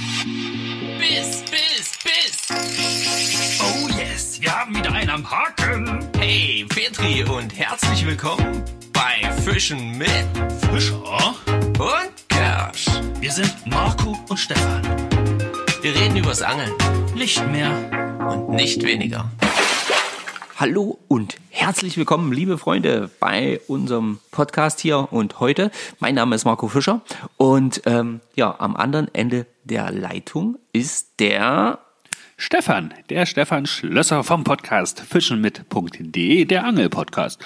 Biss, Biss, Biss. Oh yes, wir haben wieder einen am Haken. Hey, Petri und herzlich willkommen bei Fischen mit Fischer. und Kersch. Wir sind Marco und Stefan. Wir reden übers Angeln Nicht mehr. und nicht weniger. Hallo und herzlich willkommen, liebe Freunde, bei unserem Podcast hier und heute. Mein Name ist Marco Fischer und ähm, ja, am anderen Ende der Leitung ist der Stefan, der Stefan Schlösser vom Podcast fischenmit.de, der Angelpodcast.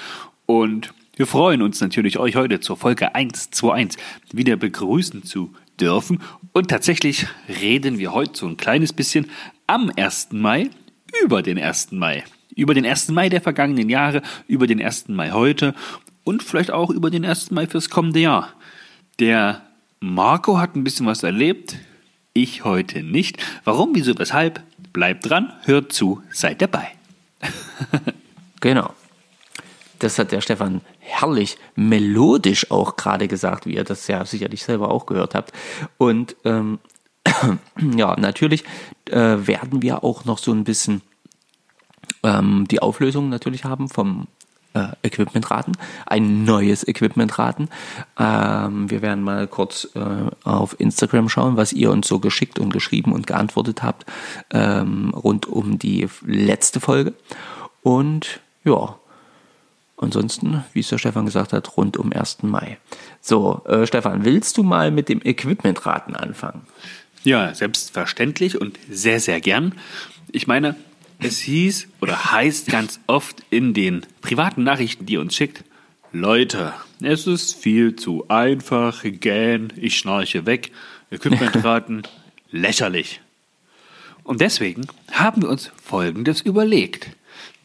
Und wir freuen uns natürlich, euch heute zur Folge 121 wieder begrüßen zu dürfen. Und tatsächlich reden wir heute so ein kleines bisschen am 1. Mai über den 1. Mai. Über den 1. Mai der vergangenen Jahre, über den 1. Mai heute und vielleicht auch über den 1. Mai fürs kommende Jahr. Der Marco hat ein bisschen was erlebt, ich heute nicht. Warum, wieso, weshalb? Bleibt dran, hört zu, seid dabei. Genau. Das hat der Stefan herrlich melodisch auch gerade gesagt, wie ihr das ja sicherlich selber auch gehört habt. Und ähm, ja, natürlich äh, werden wir auch noch so ein bisschen ähm, die Auflösung natürlich haben vom äh, Equipmentraten, ein neues Equipmentraten. Ähm, wir werden mal kurz äh, auf Instagram schauen, was ihr uns so geschickt und geschrieben und geantwortet habt ähm, rund um die letzte Folge. Und ja, ansonsten, wie es der Stefan gesagt hat, rund um 1. Mai. So, äh, Stefan, willst du mal mit dem Equipmentraten anfangen? Ja, selbstverständlich und sehr, sehr gern. Ich meine, es hieß oder heißt ganz oft in den privaten Nachrichten, die ihr uns schickt, Leute, es ist viel zu einfach, gähn, ich schnarche weg, Equipmentraten, lächerlich. Und deswegen haben wir uns Folgendes überlegt.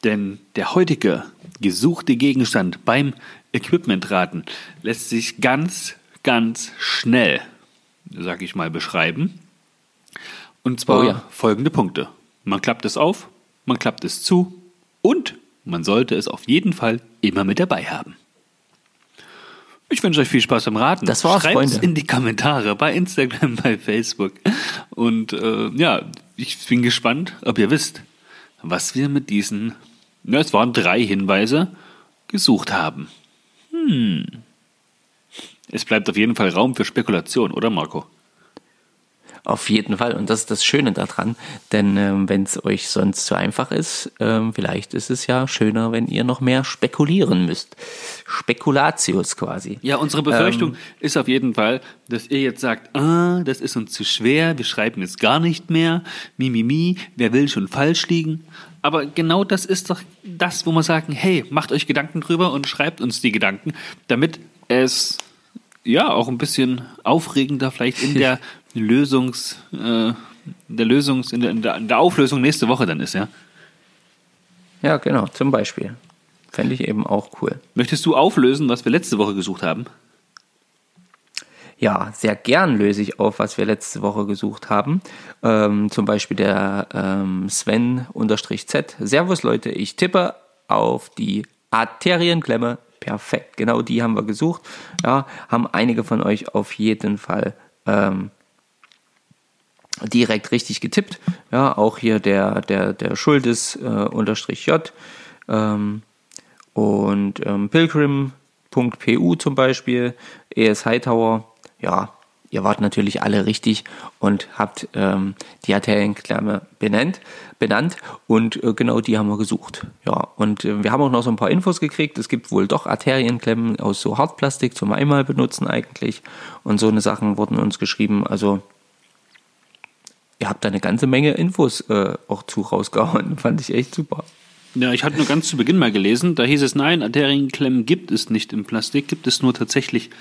Denn der heutige gesuchte Gegenstand beim Equipmentraten lässt sich ganz, ganz schnell, sag ich mal, beschreiben. Und zwar Oh ja. folgende Punkte. Man klappt es auf, man klappt es zu und man sollte es auf jeden Fall immer mit dabei haben. Ich wünsche euch viel Spaß beim Raten. Das war's, Schreibt's Freunde. in die Kommentare bei Instagram, bei Facebook. Und äh, ja, ich bin gespannt, ob ihr wisst, was wir mit diesen, na, es waren drei Hinweise, gesucht haben. Hm. Es bleibt auf jeden Fall Raum für Spekulation, oder Marco? Auf jeden Fall. Und das ist das Schöne daran. Denn ähm, wenn es euch sonst zu einfach ist, ähm, vielleicht ist es ja schöner, wenn ihr noch mehr spekulieren müsst. Spekulatius quasi. Ja, unsere Befürchtung ist auf jeden Fall, dass ihr jetzt sagt, ah, das ist uns zu schwer, wir schreiben jetzt gar nicht mehr, mi, mi, mi, wer will schon falsch liegen. Aber genau das ist doch das, wo wir sagen, hey, macht euch Gedanken drüber und schreibt uns die Gedanken, damit es ja auch ein bisschen aufregender vielleicht in der Lösungs, äh, der Lösungs, in der, in der, Auflösung nächste Woche dann ist, ja. Ja, genau, zum Beispiel. Fände ich eben auch cool. Möchtest du auflösen, was wir letzte Woche gesucht haben? Ja, sehr gern löse ich auf, was wir letzte Woche gesucht haben. Ähm, zum Beispiel der ähm, Sven-Z. Servus Leute, ich tippe auf die Arterienklemme. Perfekt, genau die haben wir gesucht. Ja, haben einige von euch auf jeden Fall ähm, direkt richtig getippt. Ja, auch hier der, der, der Schuldes äh, unterstrich J ähm, und ähm, Pilgrim.pu zum Beispiel, ES Hightower. Ja, ihr wart natürlich alle richtig und habt ähm, die Arterienklemme benannt, benannt und äh, genau die haben wir gesucht. Ja, und äh, wir haben auch noch so ein paar Infos gekriegt. Es gibt wohl doch Arterienklemmen aus so Hartplastik zum einmal benutzen eigentlich und so eine Sachen wurden uns geschrieben. Also ihr habt da eine ganze Menge Infos äh, auch zu rausgehauen. Fand ich echt super. Ja, ich hatte nur ganz zu Beginn mal gelesen, da hieß es, nein, Arterienklemmen gibt es nicht im Plastik, gibt es nur tatsächlich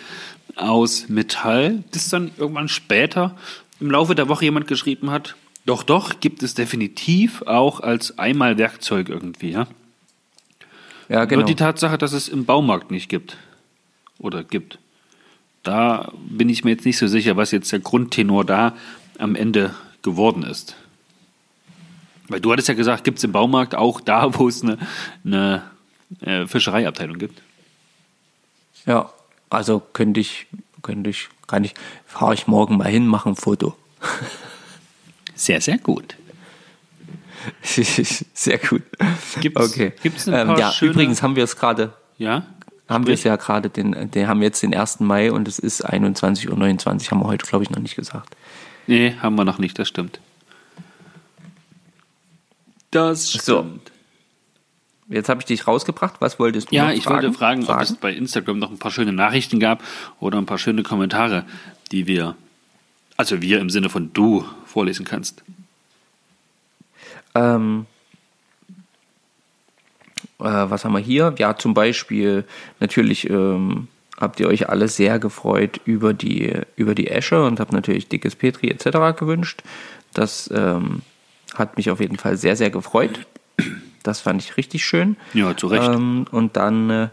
aus Metall. Bis dann irgendwann später im Laufe der Woche jemand geschrieben hat, doch, doch, gibt es definitiv auch als Einmalwerkzeug irgendwie, ja. Ja, genau. Nur die Tatsache, dass es im Baumarkt nicht gibt oder gibt, da bin ich mir jetzt nicht so sicher, was jetzt der Grundtenor da am Ende geworden ist. Weil du hattest ja gesagt, gibt es im Baumarkt auch da, wo es eine, eine äh, Fischereiabteilung gibt. Ja, also könnte ich, könnte ich, kann ich, fahre ich morgen mal hin, mache ein Foto. Sehr, sehr gut. Sehr gut. Gibt's- okay. gibt's ein ähm, paar ja, schöne- übrigens haben wir es gerade, Ja? haben wir es ja gerade, den, den haben wir jetzt den 1. Mai und es ist 21.29 Uhr, haben wir heute, glaube ich, noch nicht gesagt. Nee, haben wir noch nicht, das stimmt. Das stimmt. So. Jetzt habe ich dich rausgebracht. Was wolltest du Ja, ich fragen? wollte fragen, ob Sagen? es bei Instagram noch ein paar schöne Nachrichten gab oder ein paar schöne Kommentare, die wir, also wir im Sinne von du, vorlesen kannst. Ähm, äh, was haben wir hier? Ja, zum Beispiel natürlich ähm, habt ihr euch alle sehr gefreut über die, über die Esche und habt natürlich dickes Petri etc. gewünscht. Das ähm, hat mich auf jeden Fall sehr, sehr gefreut. Das fand ich richtig schön. Ja, zu Recht. Ähm, und dann äh,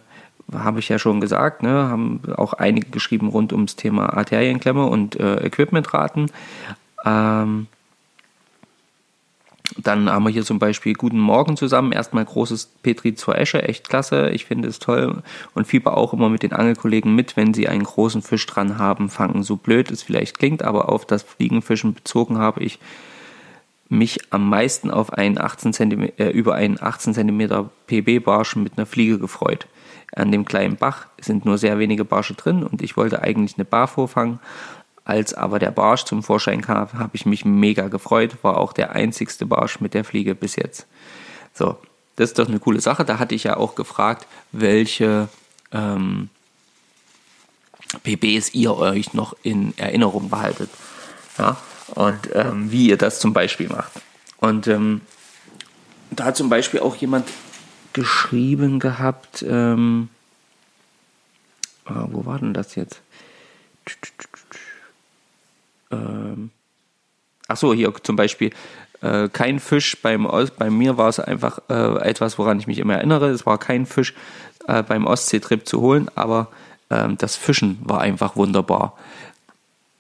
habe ich ja schon gesagt, ne, haben auch einige geschrieben rund ums Thema Arterienklemme und äh, Equipmentraten. Ähm, dann haben wir hier zum Beispiel Guten Morgen zusammen. Erstmal großes Petri zur Esche, echt klasse. Ich finde es toll und fieber auch immer mit den Angelkollegen mit, wenn sie einen großen Fisch dran haben, fangen. So blöd es vielleicht klingt, aber auf das Fliegenfischen bezogen habe ich mich am meisten auf einen 18 cm, äh, über einen 18 cm PB-Barsch mit einer Fliege gefreut. An dem kleinen Bach sind nur sehr wenige Barsche drin und ich wollte eigentlich eine Bar vorfangen. Als aber der Barsch zum Vorschein kam, habe ich mich mega gefreut. War auch der einzigste Barsch mit der Fliege bis jetzt. So, das ist doch eine coole Sache. Da hatte ich ja auch gefragt, welche ähm, PBs ihr euch noch in Erinnerung behaltet. Ja, und ähm, wie ihr das zum Beispiel macht. Und ähm, da hat zum Beispiel auch jemand geschrieben gehabt, ähm, ah, wo war denn das jetzt? Ähm, ach so, hier zum Beispiel äh, kein Fisch beim Os bei mir war es einfach äh, etwas, woran ich mich immer erinnere. Es war kein Fisch äh, beim Ostseetrip zu holen, aber ähm, das Fischen war einfach wunderbar.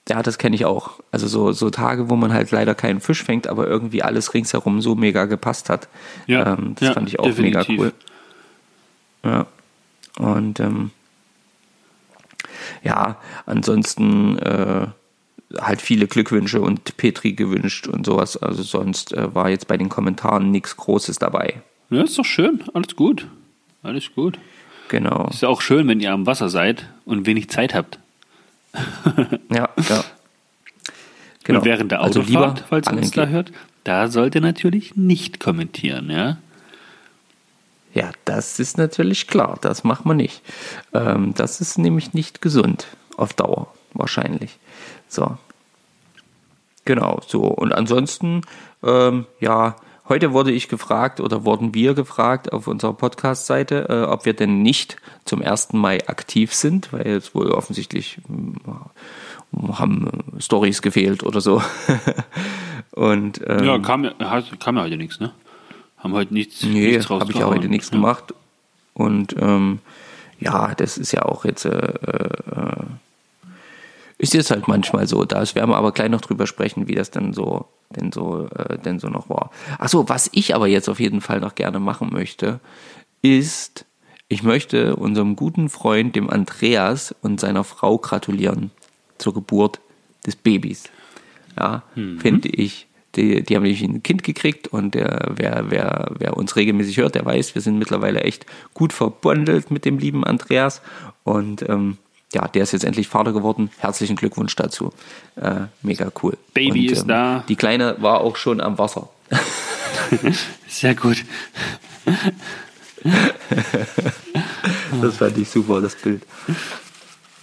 Ja, das kenne ich auch. Also so, so Tage, wo man halt leider keinen Fisch fängt, aber irgendwie alles ringsherum so mega gepasst hat. Ja, ähm, das ja, fand ich auch definitiv. mega cool. Ja. Und ähm, ja, ansonsten äh, halt viele Glückwünsche und Petri gewünscht und sowas. Also sonst äh, war jetzt bei den Kommentaren nichts Großes dabei. Ja, ist doch schön, alles gut. Alles gut. Genau. Ist ja auch schön, wenn ihr am Wasser seid und wenig Zeit habt. Ja, ja. Genau. Und während der Also Autofahrt, lieber falls ihr uns da hört, da sollt ihr natürlich nicht kommentieren, ja? Ja, das ist natürlich klar. Das macht man nicht. Ähm, das ist nämlich nicht gesund. Auf Dauer wahrscheinlich. So. Genau, so. Und ansonsten, ähm, ja, heute wurde ich gefragt oder wurden wir gefragt auf unserer Podcast-Seite, äh, ob wir denn nicht zum 1. Mai aktiv sind, weil jetzt wohl offensichtlich äh, haben äh, Stories gefehlt oder so. Und ähm, Ja, kam, ja- hat- kam ja heute nichts, ne? Haben heute nichts, Nee, habe ich ja heute nichts Ja. gemacht. Und ähm, ja, das ist ja auch jetzt, äh, äh, ist jetzt halt manchmal so. Da werden wir aber gleich noch drüber sprechen, wie das denn so, denn so, äh, denn so noch war. Achso, was ich aber jetzt auf jeden Fall noch gerne machen möchte, ist, ich möchte unserem guten Freund, dem Andreas und seiner Frau gratulieren zur Geburt des Babys. Ja, finde ich. Die, die haben nämlich ein Kind gekriegt und der, wer, wer, wer uns regelmäßig hört, der weiß, wir sind mittlerweile echt gut verbandelt mit dem lieben Andreas. Und ähm, ja, der ist jetzt endlich Vater geworden. Herzlichen Glückwunsch dazu. Äh, mega cool. Baby und, ist da. Die Kleine war auch schon am Wasser. Sehr gut. Das fand ich super, das Bild.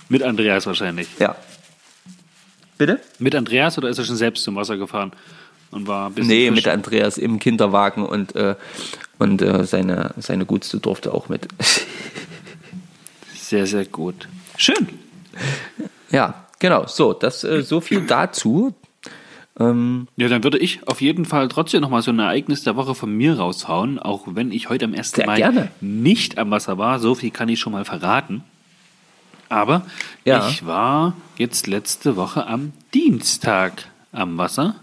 Mit Andreas wahrscheinlich. Ja. Bitte? Mit Andreas oder ist er schon selbst zum Wasser gefahren und war ein bisschen Nee, frisch? mit Andreas im Kinderwagen und, äh, und äh, seine, seine Gutste durfte auch mit. Sehr, sehr gut. Schön. ja, genau. So, das äh, so viel dazu. Ähm, Ja, dann würde ich auf jeden Fall trotzdem nochmal so ein Ereignis der Woche von mir raushauen, auch wenn ich heute am 1. Sehr Mai gerne. nicht am Wasser war. So viel kann ich schon mal verraten. Aber Ja. ich war jetzt letzte Woche am Dienstag am Wasser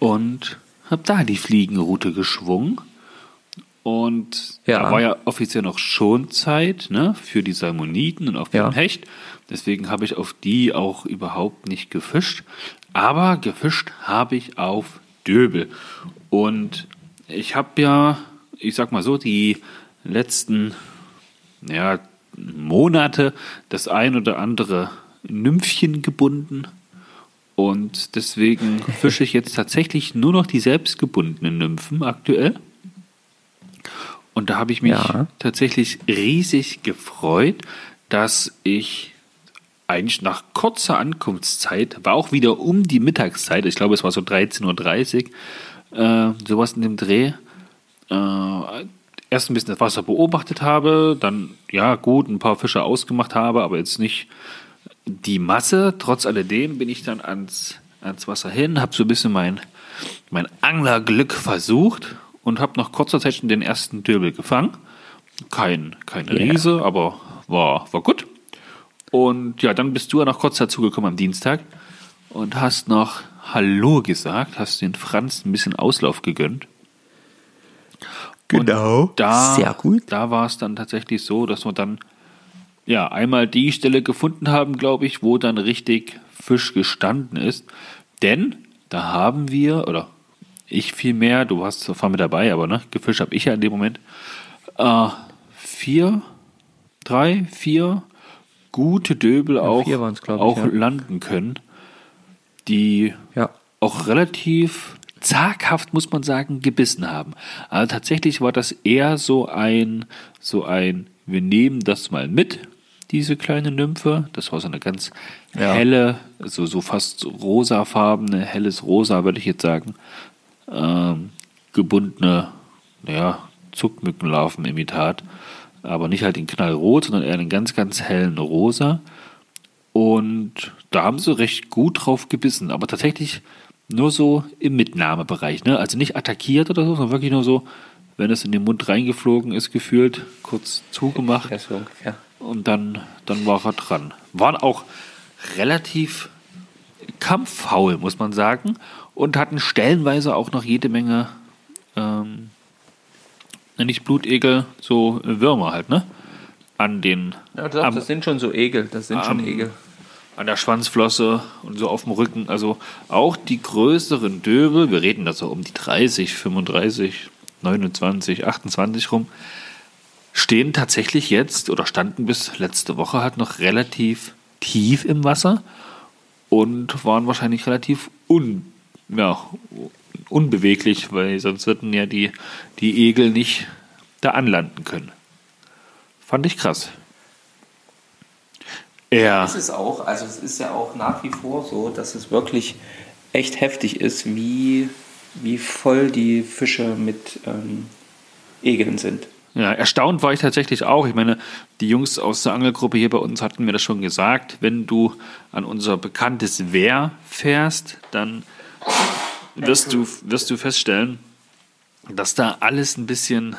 und habe da die Fliegenroute geschwungen. Und Ja. da war ja offiziell noch Schonzeit ne, für die Salmoniden und auch für Ja. den Hecht. Deswegen habe ich auf die auch überhaupt nicht gefischt. Aber gefischt habe ich auf Döbel. Und ich habe ja, ich sag mal so, die letzten ja, Monate das ein oder andere Nymphchen gebunden. Und deswegen fische ich jetzt tatsächlich nur noch die selbstgebundenen Nymphen aktuell. Und da habe ich mich Ja. tatsächlich riesig gefreut, dass ich eigentlich nach kurzer Ankunftszeit, war auch wieder um die Mittagszeit, ich glaube es war so 13.30 Uhr, äh, sowas in dem Dreh, äh, erst ein bisschen das Wasser beobachtet habe, dann ja gut, ein paar Fische ausgemacht habe, aber jetzt nicht die Masse. Trotz alledem bin ich dann ans, ans Wasser hin, habe so ein bisschen mein, mein Anglerglück versucht und habe nach kurzer Zeit schon den ersten Döbel gefangen. Kein, keine Ja. Riese, aber war, war gut. Und ja, dann bist du ja noch kurz dazugekommen am Dienstag und hast noch Hallo gesagt, hast den Franz ein bisschen Auslauf gegönnt. Genau. Und da, Sehr gut. Da war es dann tatsächlich so, dass wir dann ja einmal die Stelle gefunden haben, glaube ich, wo dann richtig Fisch gestanden ist. Denn da haben wir, oder ich vielmehr, du warst zwar mit dabei, aber ne, gefischt habe ich ja in dem Moment, äh, vier, drei, vier gute Döbel auch, vier waren's, glaub ich, auch ja. landen können, die Ja. auch relativ zaghaft, muss man sagen, gebissen haben. Also tatsächlich war das eher so ein, so ein, wir nehmen das mal mit, diese kleine Nymphe. Das war so eine ganz Ja. helle, so, so fast rosafarbene, helles Rosa, würde ich jetzt sagen, ähm, gebundene, naja, Zuckmückenlarven-Imitat. Aber nicht halt den Knallrot, sondern eher einen ganz, ganz hellen Rosa. Und da haben sie recht gut drauf gebissen, aber tatsächlich nur so im Mitnahmebereich. Ne? Also nicht attackiert oder so, sondern wirklich nur so, wenn es in den Mund reingeflogen ist, gefühlt, kurz zugemacht Ja, so ungefähr. und dann, dann war er dran. Waren auch relativ kampffaul, muss man sagen, und hatten stellenweise auch noch jede Menge, ähm, nicht Blutegel, so Würmer halt, ne? An den, Ja, doch, am- das sind schon so Egel. Das sind schon am- Egel. an der Schwanzflosse und so auf dem Rücken. Also auch die größeren Döbel, wir reden da so um die 30, 35, 29, 28 rum, stehen tatsächlich jetzt oder standen bis letzte Woche halt noch relativ tief im Wasser und waren wahrscheinlich relativ un, ja, unbeweglich, weil sonst würden ja die, die Egel nicht da anlanden können. Fand ich krass. Ja. Es ist auch, also es ist ja auch nach wie vor so, dass es wirklich echt heftig ist, wie, wie voll die Fische mit ähm, Egeln sind. Ja, erstaunt war ich tatsächlich auch. Ich meine, die Jungs aus der Angelgruppe hier bei uns hatten mir das schon gesagt. Wenn du an unser bekanntes Wehr fährst, dann wirst du, wirst du feststellen, dass da alles ein bisschen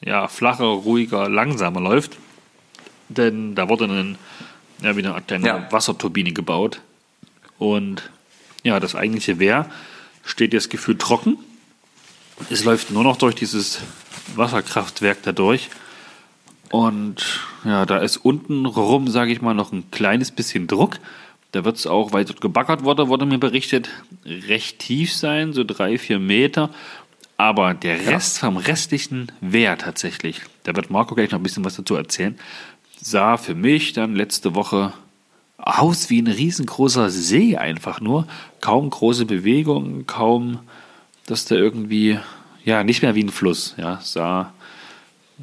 ja, flacher, ruhiger, langsamer läuft. Denn da wurde ein, ja, wieder eine kleine Ja. Wasserturbine gebaut. Und ja, das eigentliche Wehr steht jetzt gefühlt trocken. Es läuft nur noch durch dieses Wasserkraftwerk da durch. Und ja, da ist unten rum, sage ich mal, noch ein kleines bisschen Druck. Da wird es auch, weil dort gebaggert wurde, wurde mir berichtet, recht tief sein, so drei, vier Meter. Aber der Rest vom restlichen Wehr tatsächlich, da wird Marco gleich noch ein bisschen was dazu erzählen, sah für mich dann letzte Woche aus wie ein riesengroßer See einfach nur. Kaum große Bewegungen, kaum, dass da irgendwie, ja, nicht mehr wie ein Fluss, ja, sah,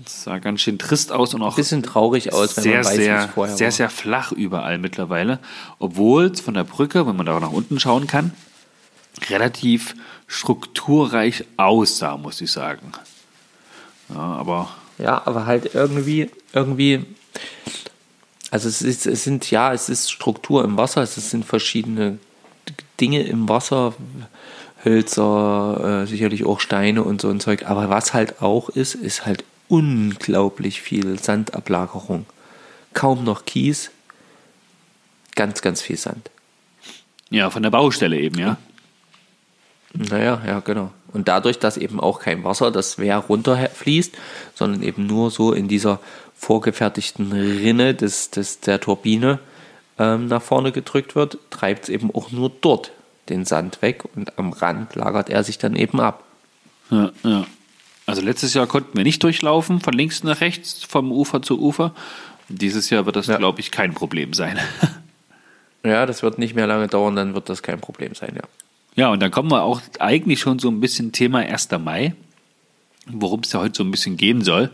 sah ganz schön trist aus und auch Bisschen traurig aus, wenn sehr, man weiß, wie sehr, es vorher sehr, war. sehr flach überall mittlerweile. Obwohl es von der Brücke, wenn man da auch nach unten schauen kann, relativ strukturreich aussah, muss ich sagen. Ja, aber Ja, aber halt irgendwie, irgendwie, also es, ist, es sind, ja, es ist Struktur im Wasser, es sind verschiedene Dinge im Wasser, Hölzer, äh, sicherlich auch Steine und so ein Zeug, aber was halt auch ist, ist halt unglaublich viel Sandablagerung. Kaum noch Kies, ganz, ganz viel Sand. ja, von der Baustelle eben, ja. Naja, ja, genau. Und dadurch, dass eben auch kein Wasser das Wehr runterfließt, sondern eben nur so in dieser vorgefertigten Rinne des, des, der Turbine ähm, nach vorne gedrückt wird, treibt es eben auch nur dort den Sand weg und am Rand lagert er sich dann eben ab. Ja, ja. Also letztes Jahr konnten wir nicht durchlaufen, von links nach rechts, vom Ufer zu Ufer. Dieses Jahr wird das, Ja. glaube ich, kein Problem sein. Ja, das wird nicht mehr lange dauern, dann wird das kein Problem sein, ja. Ja, und dann kommen wir auch eigentlich schon so ein bisschen Thema 1. Mai, worum es ja heute so ein bisschen gehen soll.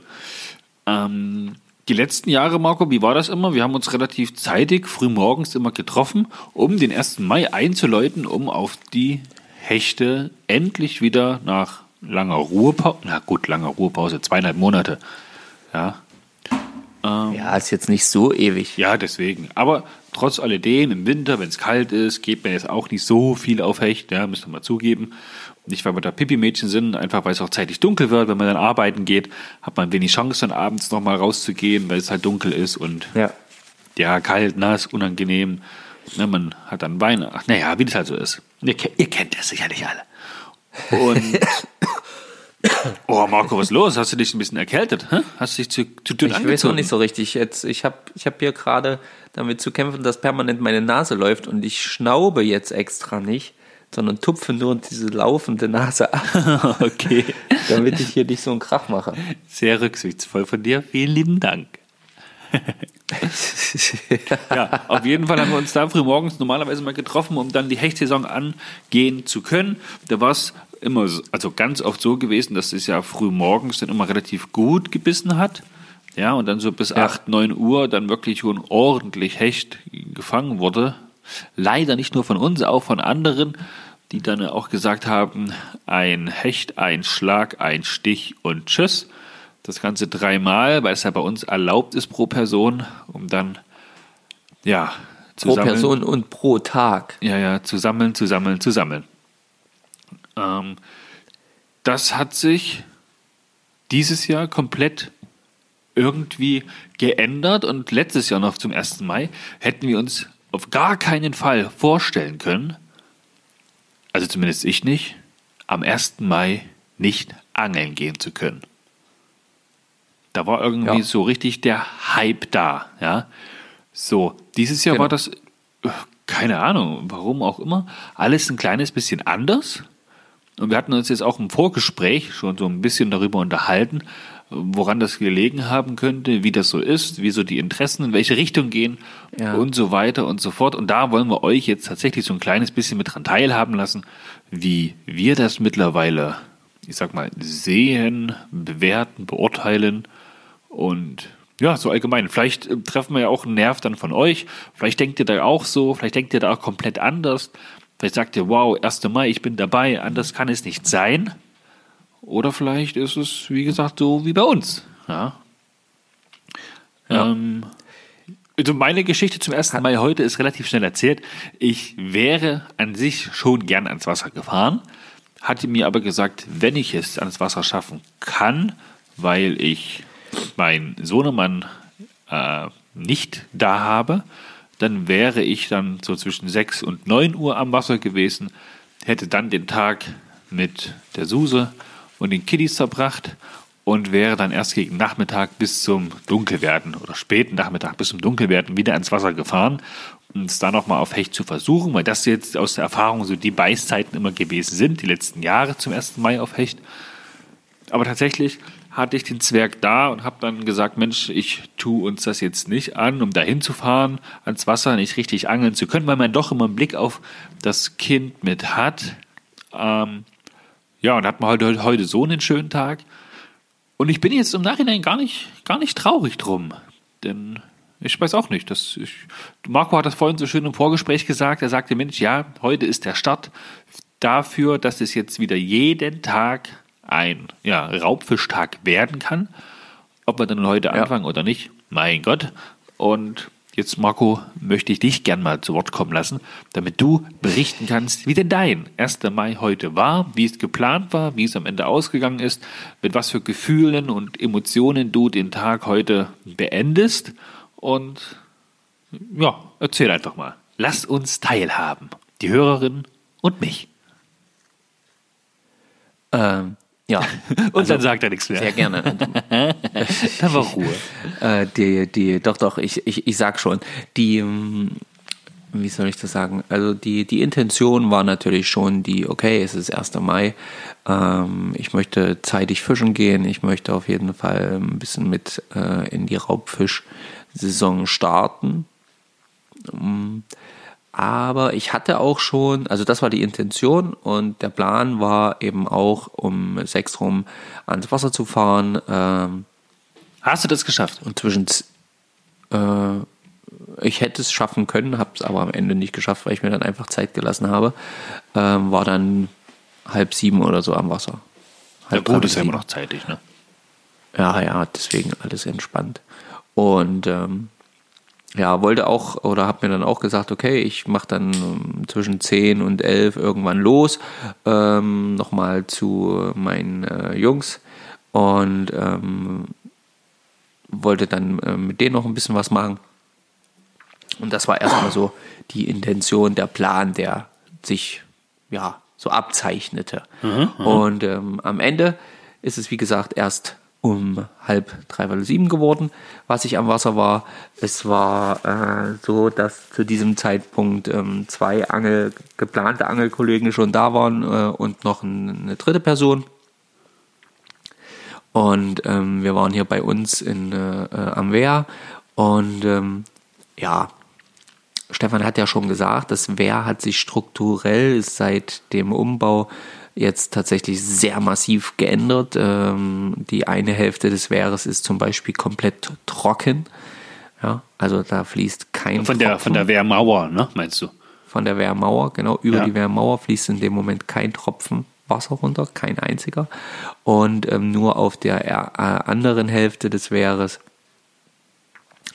Ähm, die letzten Jahre, Marco, wie war das immer? Wir haben uns relativ zeitig, früh morgens immer getroffen, um den 1. Mai einzuläuten, um auf die Hechte endlich wieder nach langer Ruhepause, na gut, langer Ruhepause, zweieinhalb Monate. Ja, Ja, ist jetzt nicht so ewig. ja, deswegen. Aber trotz alledem, im Winter, wenn es kalt ist, geht man jetzt auch nicht so viel auf Hecht, ja, müssen wir mal zugeben. Nicht, weil wir da Pipi-Mädchen sind, einfach weil es auch zeitig dunkel wird. Wenn man dann arbeiten geht, hat man wenig Chance, dann abends nochmal rauszugehen, weil es halt dunkel ist und Ja. ja, kalt, nass, unangenehm. Ne, man hat dann. Ach, naja, wie das halt so ist. Ihr, ihr kennt das sicherlich alle. Und. oh, Marco, was ist los? Hast du dich ein bisschen erkältet? Hä? Hast du dich zu, zu dünn Ich angezogen? weiß auch nicht so richtig. Jetzt, ich habe ich hab hier gerade damit zu kämpfen, dass permanent meine Nase läuft und ich schnaube jetzt extra nicht, sondern tupfe nur diese laufende Nase ab, okay. damit ich hier nicht so einen Krach mache. Sehr rücksichtsvoll von dir. Vielen lieben Dank. Ja, auf jeden Fall haben wir uns da früh morgens normalerweise mal getroffen, um dann die Hechtsaison angehen zu können. Da war es immer, so- also ganz oft so gewesen, dass es ja früh morgens dann immer relativ gut gebissen hat. Ja, und dann so bis 8, 9 Uhr dann wirklich schon ordentlich Hecht gefangen wurde. Leider nicht nur von uns, auch von anderen, die dann auch gesagt haben, ein Hecht, ein Schlag, ein Stich und Tschüss. Das Ganze dreimal, weil es ja bei uns erlaubt ist pro Person, um dann, ja, zu Pro sammeln. Person und pro Tag. Ja, ja, zu sammeln, zu sammeln, zu sammeln. Ähm, das hat sich dieses Jahr komplett irgendwie geändert und letztes Jahr noch zum 1. Mai hätten wir uns auf gar keinen Fall vorstellen können, also zumindest ich nicht, am 1. Mai nicht angeln gehen zu können. Da war irgendwie Ja. so richtig der Hype da, ja. So, dieses Jahr Genau. war das, äh, keine Ahnung, warum auch immer, alles ein kleines bisschen anders. Und wir hatten uns jetzt auch im Vorgespräch schon so ein bisschen darüber unterhalten, woran das gelegen haben könnte, wie das so ist, wie so die Interessen in welche Richtung gehen Ja. und so weiter und so fort. Und da wollen wir euch jetzt tatsächlich so ein kleines bisschen mit dran teilhaben lassen, wie wir das mittlerweile, ich sag mal, sehen, bewerten, beurteilen und ja, so allgemein. Vielleicht äh, treffen wir ja auch einen Nerv dann von euch. Vielleicht denkt ihr da auch so, vielleicht denkt ihr da auch komplett anders. Vielleicht sagt ihr, wow, 1. Mai, ich bin dabei, anders kann es nicht sein. Oder vielleicht ist es, wie gesagt, so wie bei uns. Ja. Ja. Ähm, also meine Geschichte zum 1. Mai heute ist relativ schnell erzählt. Ich wäre an sich schon gern ans Wasser gefahren, hatte mir aber gesagt, wenn ich es ans Wasser schaffen kann, weil ich meinen Sohnemann äh, nicht da habe, dann wäre ich dann so zwischen 6 und 9 Uhr am Wasser gewesen, hätte dann den Tag mit der Suse und den Kiddies verbracht und wäre dann erst gegen Nachmittag bis zum Dunkelwerden oder späten Nachmittag bis zum Dunkelwerden wieder ans Wasser gefahren, um es dann nochmal auf Hecht zu versuchen, weil das jetzt aus der Erfahrung so die Beißzeiten immer gewesen sind, die letzten Jahre zum 1. Mai auf Hecht. Aber tatsächlich hatte ich den Zwerg da und habe dann gesagt, Mensch, ich tue uns das jetzt nicht an, um da hinzufahren, ans Wasser nicht richtig angeln zu können, weil man doch immer einen Blick auf das Kind mit hat. Ähm, ja, und hat man heute, heute so einen schönen Tag. Und ich bin jetzt im Nachhinein gar nicht, gar nicht traurig drum. Denn ich weiß auch nicht. Dass ich, Marco hat das vorhin so schön im Vorgespräch gesagt. Er sagte, Mensch, ja, heute ist der Start dafür, dass es jetzt wieder jeden Tag ein ja, Raubfischtag werden kann. Ob wir dann heute Ja. anfangen oder nicht, mein Gott. Und jetzt, Marco, möchte ich dich gern mal zu Wort kommen lassen, damit du berichten kannst, wie denn dein 1. Mai heute war, wie es geplant war, wie es am Ende ausgegangen ist, mit was für Gefühlen und Emotionen du den Tag heute beendest. Und ja, erzähl einfach mal. Lass uns teilhaben, die Hörerin und mich. Ähm, ja. Und dann sagt er nichts mehr. Sehr gerne. Dann war Ruhe. äh, die, die, doch, doch, ich, ich, ich sag schon, die, ähm, wie soll ich das sagen? Also die, die Intention war natürlich schon die, okay, es ist 1. Mai, ähm, ich möchte zeitig fischen gehen, ich möchte auf jeden Fall ein bisschen mit äh, in die Raubfischsaison starten. Ähm, aber ich hatte auch schon, also das war die Intention und der Plan war eben auch, um sechs rum ans Wasser zu fahren. Ähm, Hast du das geschafft? und zwischen, äh, ich hätte es schaffen können, habe es aber am Ende nicht geschafft, weil ich mir dann einfach Zeit gelassen habe. Ähm, war dann halb sieben oder so am Wasser. Ja, Halb gut, drei, ist ja immer noch zeitig, ne? Ja, ja, deswegen alles entspannt. Und ähm, ja, wollte auch oder habe mir dann auch gesagt, okay, ich mache dann ähm, zwischen 10 und 11 irgendwann los, ähm, nochmal zu meinen äh, Jungs und ähm, wollte dann äh, mit denen noch ein bisschen was machen. Und das war erstmal so die Intention, der Plan, der sich ja so abzeichnete. Und ähm, am Ende ist es, wie gesagt, erst um halb, dreiviertel sieben geworden, was ich am Wasser war. Es war äh, so, dass zu diesem Zeitpunkt ähm, zwei Angel, geplante Angelkollegen schon da waren äh, und noch ein, eine dritte Person. Und ähm, wir waren hier bei uns in, äh, äh, am Wehr. Und ähm, ja, Stefan hat ja schon gesagt, das Wehr hat sich strukturell seit dem Umbau jetzt tatsächlich sehr massiv geändert. Ähm, die eine Hälfte des Wehres ist zum Beispiel komplett trocken. Ja, also da fließt kein Von der, Tropfen von der Wehrmauer, ne, meinst du? von der Wehrmauer, genau, über Ja. die Wehrmauer fließt in dem Moment kein Tropfen Wasser runter, kein einziger. Und ähm, nur auf der äh, anderen Hälfte des Wehres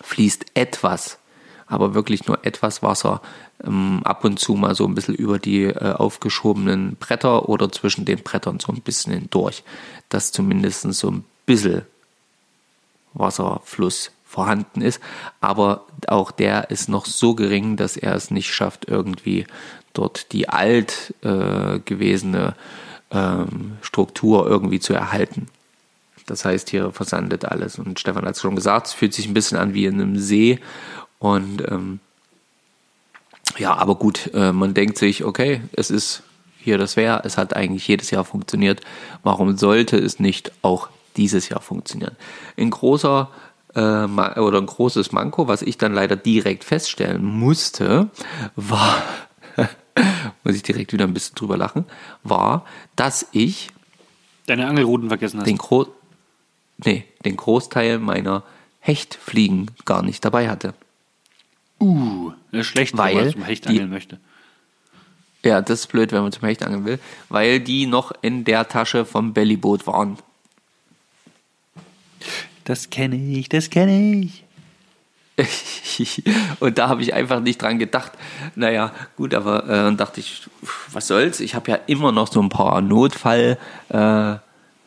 fließt etwas, aber wirklich nur etwas Wasser ähm, ab und zu mal so ein bisschen über die äh, aufgeschobenen Bretter oder zwischen den Brettern so ein bisschen hindurch, dass zumindest so ein bisschen Wasserfluss vorhanden ist, aber auch der ist noch so gering, dass er es nicht schafft, irgendwie dort die alt äh, gewesene ähm, Struktur irgendwie zu erhalten. Das heißt, hier versandet alles. Und Stefan hat es schon gesagt, es fühlt sich ein bisschen an wie in einem See. Und ähm, ja, aber gut, äh, man denkt sich, okay, es ist hier das Wehr, es hat eigentlich jedes Jahr funktioniert. Warum sollte es nicht auch dieses Jahr funktionieren? Ein großer äh, oder ein großes Manko, was ich dann leider direkt feststellen musste, war, muss ich direkt wieder ein bisschen drüber lachen, war, dass ich Deine Angelruten vergessen hast. den, Gro nee, den Großteil meiner Hechtfliegen gar nicht dabei hatte. Uh, das ist schlecht, wenn Weil man zum Hecht die- angeln möchte. Ja, das ist blöd, wenn man zum Hecht angeln will, weil die noch in der Tasche vom Bellyboot waren. Das kenne ich, das kenne ich. und da habe ich einfach nicht dran gedacht. Naja, gut, aber äh, dann dachte ich, was soll's? Ich habe ja immer noch so ein paar Notfall äh,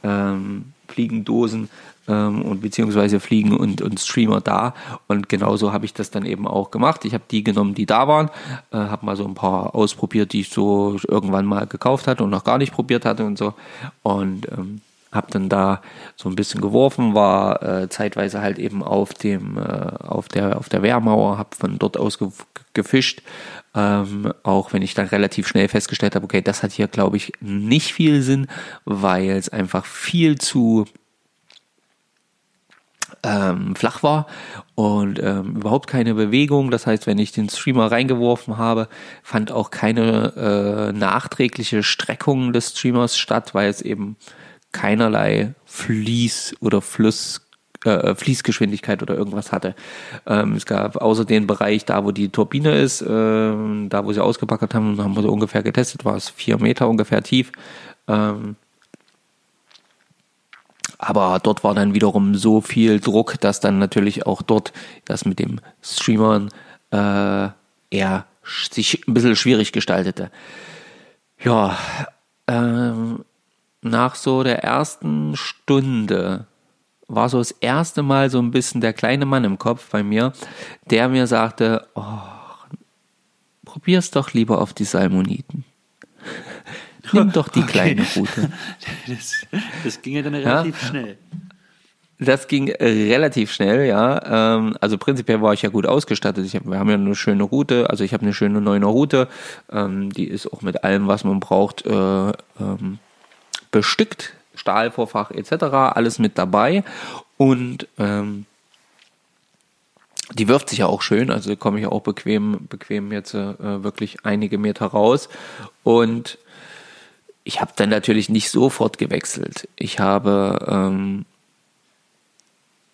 ähm, Fliegendosen ähm, und beziehungsweise Fliegen und, und Streamer da. Und genauso habe ich das dann eben auch gemacht. Ich habe die genommen, die da waren, äh, habe mal so ein paar ausprobiert, die ich so irgendwann mal gekauft hatte und noch gar nicht probiert hatte und so. Und ähm, habe dann da so ein bisschen geworfen, war äh, zeitweise halt eben auf dem äh, auf der auf der Wehrmauer, habe von dort aus ge gefischt, ähm, auch wenn ich dann relativ schnell festgestellt habe, okay, das hat hier glaube ich nicht viel Sinn, weil es einfach viel zu ähm, flach war und ähm, überhaupt keine Bewegung. Das heißt, wenn ich den Streamer reingeworfen habe, fand auch keine äh, nachträgliche Streckung des Streamers statt, weil es eben keinerlei Fließ oder Fluss äh, Fließgeschwindigkeit oder irgendwas hatte. Ähm, es gab außer den Bereich da, wo die Turbine ist, ähm, da wo sie ausgepackert haben, haben wir so ungefähr getestet, war es vier Meter ungefähr tief. Ähm, aber dort war dann wiederum so viel Druck, dass dann natürlich auch dort das mit dem Streamern äh, eher sich ein bisschen schwierig gestaltete. Ja, ähm, nach so der ersten Stunde war so das erste Mal so ein bisschen der kleine Mann im Kopf bei mir, der mir sagte, oh, probier's doch lieber auf die Salmoniten. Nimm doch die kleine Route. Das, das ging ja dann relativ schnell. Das ging relativ schnell, ja. Ähm, also prinzipiell war ich ja gut ausgestattet. Ich hab, wir haben ja eine schöne Route, also ich habe eine schöne neue Route. Ähm, die ist auch mit allem, was man braucht, äh, ähm, bestückt. Stahlvorfach etc. Alles mit dabei. Und ähm, die wirft sich ja auch schön, also komme ich auch bequem, bequem jetzt äh, wirklich einige Meter raus. Und ich habe dann natürlich nicht sofort gewechselt. Ich habe ähm,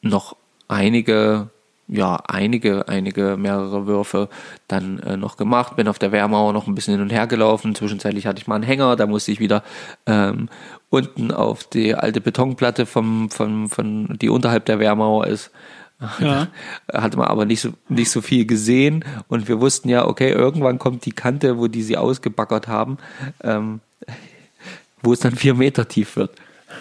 noch einige, ja, einige, einige, mehrere Würfe dann äh, noch gemacht, bin auf der Wehrmauer noch ein bisschen hin und her gelaufen. Zwischenzeitlich hatte ich mal einen Hänger, da musste ich wieder ähm, unten auf die alte Betonplatte vom, vom, von, die unterhalb der Wehrmauer ist. Ja. Hatte man aber nicht so, nicht so viel gesehen und wir wussten ja, okay, irgendwann kommt die Kante, wo die sie ausgebaggert haben, ähm, wo es dann vier Meter tief wird.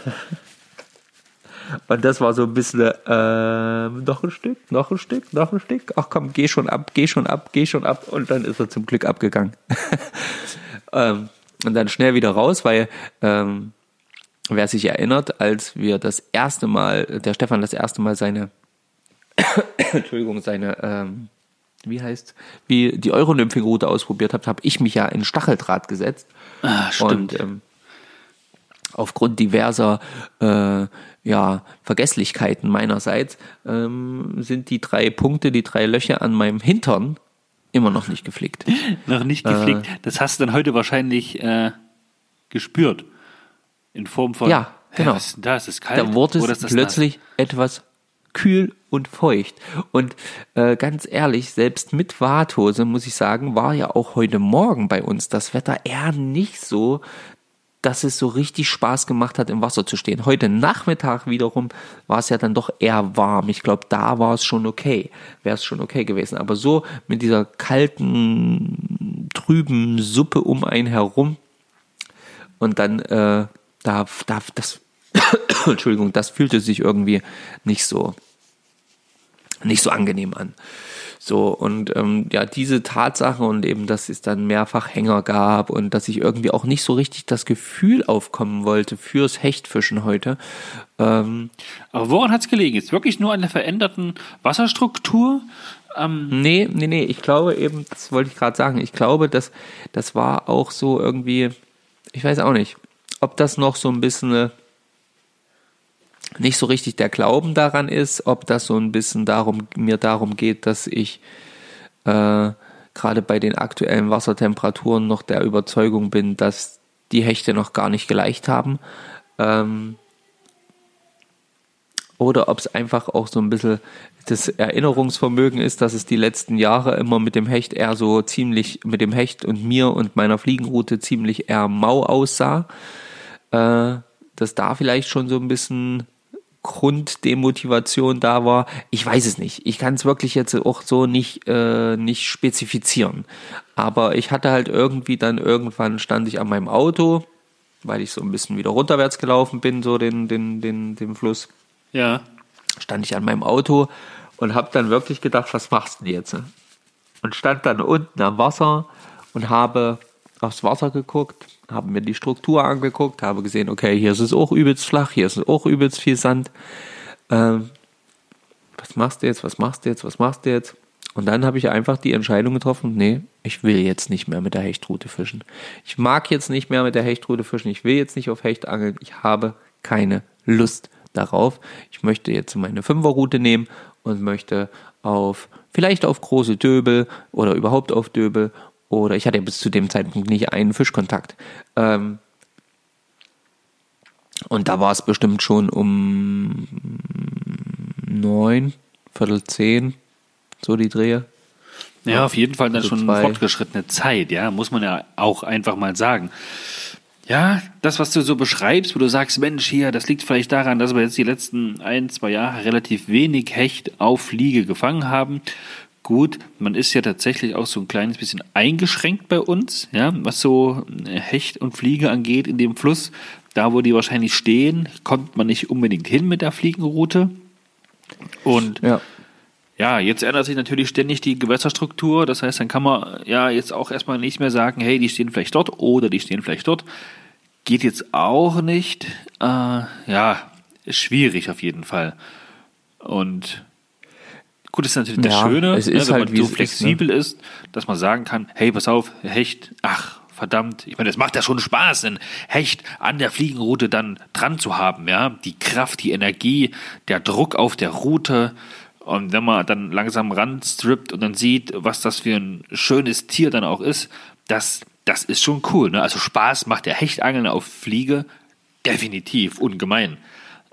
Und das war so ein bisschen, ähm, noch ein Stück, noch ein Stück, noch ein Stück. Ach komm, geh schon ab, geh schon ab, geh schon ab. Und dann ist er zum Glück abgegangen. ähm, und dann schnell wieder raus, weil, ähm, wer sich erinnert, als wir das erste Mal, der Stefan das erste Mal seine, Entschuldigung, seine, ähm, wie heißt, wie die Euronymphing-Route ausprobiert hat, habe ich mich ja in Stacheldraht gesetzt. Ah, stimmt. Und ähm, aufgrund diverser äh, ja, Vergesslichkeiten meinerseits ähm, sind die drei Punkte, die drei Löcher an meinem Hintern immer noch nicht geflickt. Noch nicht geflickt. das hast du dann heute wahrscheinlich äh, gespürt. In Form von. Ja, genau. Was ist denn da? Ist es kalt? Da wurde Oder es plötzlich etwas kühl und feucht. Und äh, ganz ehrlich, selbst mit Warthose, muss ich sagen, war ja auch heute Morgen bei uns das Wetter eher nicht so, dass es so richtig Spaß gemacht hat, im Wasser zu stehen. Heute Nachmittag wiederum war es ja dann doch eher warm. Ich glaube, da war es schon okay. Wäre es schon okay gewesen. Aber so mit dieser kalten, trüben Suppe um einen herum und dann äh, da, da das Entschuldigung, das fühlte sich irgendwie nicht so nicht so angenehm an. So, und ähm, ja, diese Tatsache und eben, dass es dann mehrfach Hänger gab und dass ich irgendwie auch nicht so richtig das Gefühl aufkommen wollte fürs Hechtfischen heute. Ähm, Aber woran hat es gelegen? Ist wirklich nur an der veränderten Wasserstruktur? Ähm, nee, nee, nee, ich glaube eben, das wollte ich gerade sagen, ich glaube, dass das war auch so irgendwie, ich weiß auch nicht, ob das noch so ein bisschen eine nicht so richtig der Glauben daran ist, ob das so ein bisschen darum, mir darum geht, dass ich äh, gerade bei den aktuellen Wassertemperaturen noch der Überzeugung bin, dass die Hechte noch gar nicht geleicht haben. Ähm, oder ob es einfach auch so ein bisschen das Erinnerungsvermögen ist, dass es die letzten Jahre immer mit dem Hecht eher so ziemlich, mit dem Hecht und mir und meiner Fliegenroute ziemlich eher mau aussah. Äh, dass da vielleicht schon so ein bisschen Grunddemotivation da war. Ich weiß es nicht. Ich kann es wirklich jetzt auch so nicht, äh, nicht spezifizieren. Aber ich hatte halt irgendwie dann irgendwann stand ich an meinem Auto, weil ich so ein bisschen wieder runterwärts gelaufen bin, so den, den, den, den Fluss. ja. Stand ich an meinem Auto und habe dann wirklich gedacht, was machst du denn jetzt? Und stand dann unten am Wasser und habe aufs Wasser geguckt, habe mir die Struktur angeguckt, habe gesehen, okay, hier ist es auch übelst flach, hier ist es auch übelst viel Sand. Ähm, was machst du jetzt, was machst du jetzt, was machst du jetzt? Und dann habe ich einfach die Entscheidung getroffen, nee, ich will jetzt nicht mehr mit der Hechtrute fischen. Ich mag jetzt nicht mehr mit der Hechtrute fischen, ich will jetzt nicht auf Hecht angeln, ich habe keine Lust darauf. Ich möchte jetzt meine Fünferroute nehmen und möchte auf, vielleicht auf große Döbel oder überhaupt auf Döbel oder ich hatte ja bis zu dem Zeitpunkt nicht einen Fischkontakt. Ähm, und da war es bestimmt schon um neun, Viertel zehn, so die Drehe. Ja, auf jeden Fall dann Also schon zwei. fortgeschrittene Zeit, ja, muss man ja auch einfach mal sagen. Ja, das, was du so beschreibst, wo du sagst, Mensch, hier, das liegt vielleicht daran, dass wir jetzt die letzten ein, zwei Jahre relativ wenig Hecht auf Fliege gefangen haben. Gut, man ist ja tatsächlich auch so ein kleines bisschen eingeschränkt bei uns, ja, was so Hecht und Fliege angeht in dem Fluss. Da, wo die wahrscheinlich stehen, kommt man nicht unbedingt hin mit der Fliegenroute. Und Ja. ja, jetzt ändert sich natürlich ständig die Gewässerstruktur. Das heißt, dann kann man ja jetzt auch erstmal nicht mehr sagen, hey, die stehen vielleicht dort oder die stehen vielleicht dort. geht jetzt auch nicht. Äh, ja, ist schwierig auf jeden Fall. Und gut, das ist natürlich das Ja, Schöne, es ne, ist wenn halt, man so es ist, ne? flexibel ist, dass man sagen kann, hey, pass auf, Hecht, ach, verdammt, ich meine, es macht ja schon Spaß, einen Hecht an der Fliegenroute dann dran zu haben, ja, die Kraft, die Energie, der Druck auf der Route und wenn man dann langsam ranstrippt und dann sieht, was das für ein schönes Tier dann auch ist, das, das ist schon cool, ne? also Spaß macht der Hechtangeln auf Fliege definitiv ungemein.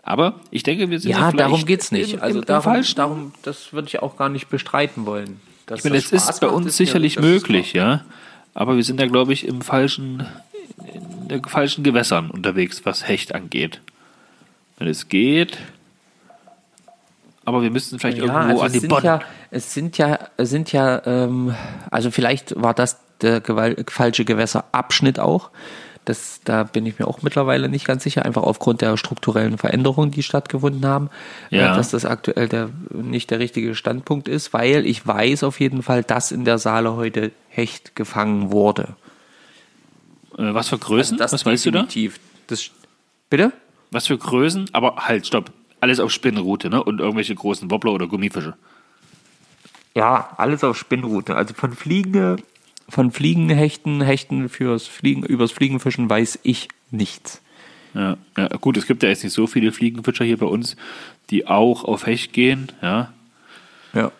Aber ich denke, wir sind Ja, vielleicht darum geht's nicht. Im, also im, im darum, falschen darum, das würde ich auch gar nicht bestreiten wollen. Ich meine, es ist bei uns ist sicherlich möglich, ja. Aber wir sind da, glaube ich, im falschen, in der falschen Gewässern unterwegs, was Hecht angeht. Wenn es geht. Aber wir müssten vielleicht Ja, irgendwo also an die Bonn. ja, es sind ja, es sind ja, ähm, also vielleicht war das der gewal- falsche Gewässerabschnitt auch. Das, da bin ich mir auch mittlerweile nicht ganz sicher, einfach aufgrund der strukturellen Veränderungen, die stattgefunden haben, Ja. äh, dass das aktuell der, nicht der richtige Standpunkt ist, weil ich weiß auf jeden Fall, dass in der Saale heute Hecht gefangen wurde. Äh, was für Größen? Das was weißt du da? Das, bitte? Was für Größen? Aber halt, stopp. Alles auf Spinnroute, ne? Und irgendwelche großen Wobbler oder Gummifische. Ja, alles auf Spinnrute. Also von Fliegen, von Fliegenhechten, Hechten fürs Fliegen, übers Fliegenfischen weiß ich nichts. Ja, ja, gut, es gibt ja jetzt nicht so viele Fliegenfischer hier bei uns, die auch auf Hecht gehen, ja. Ja.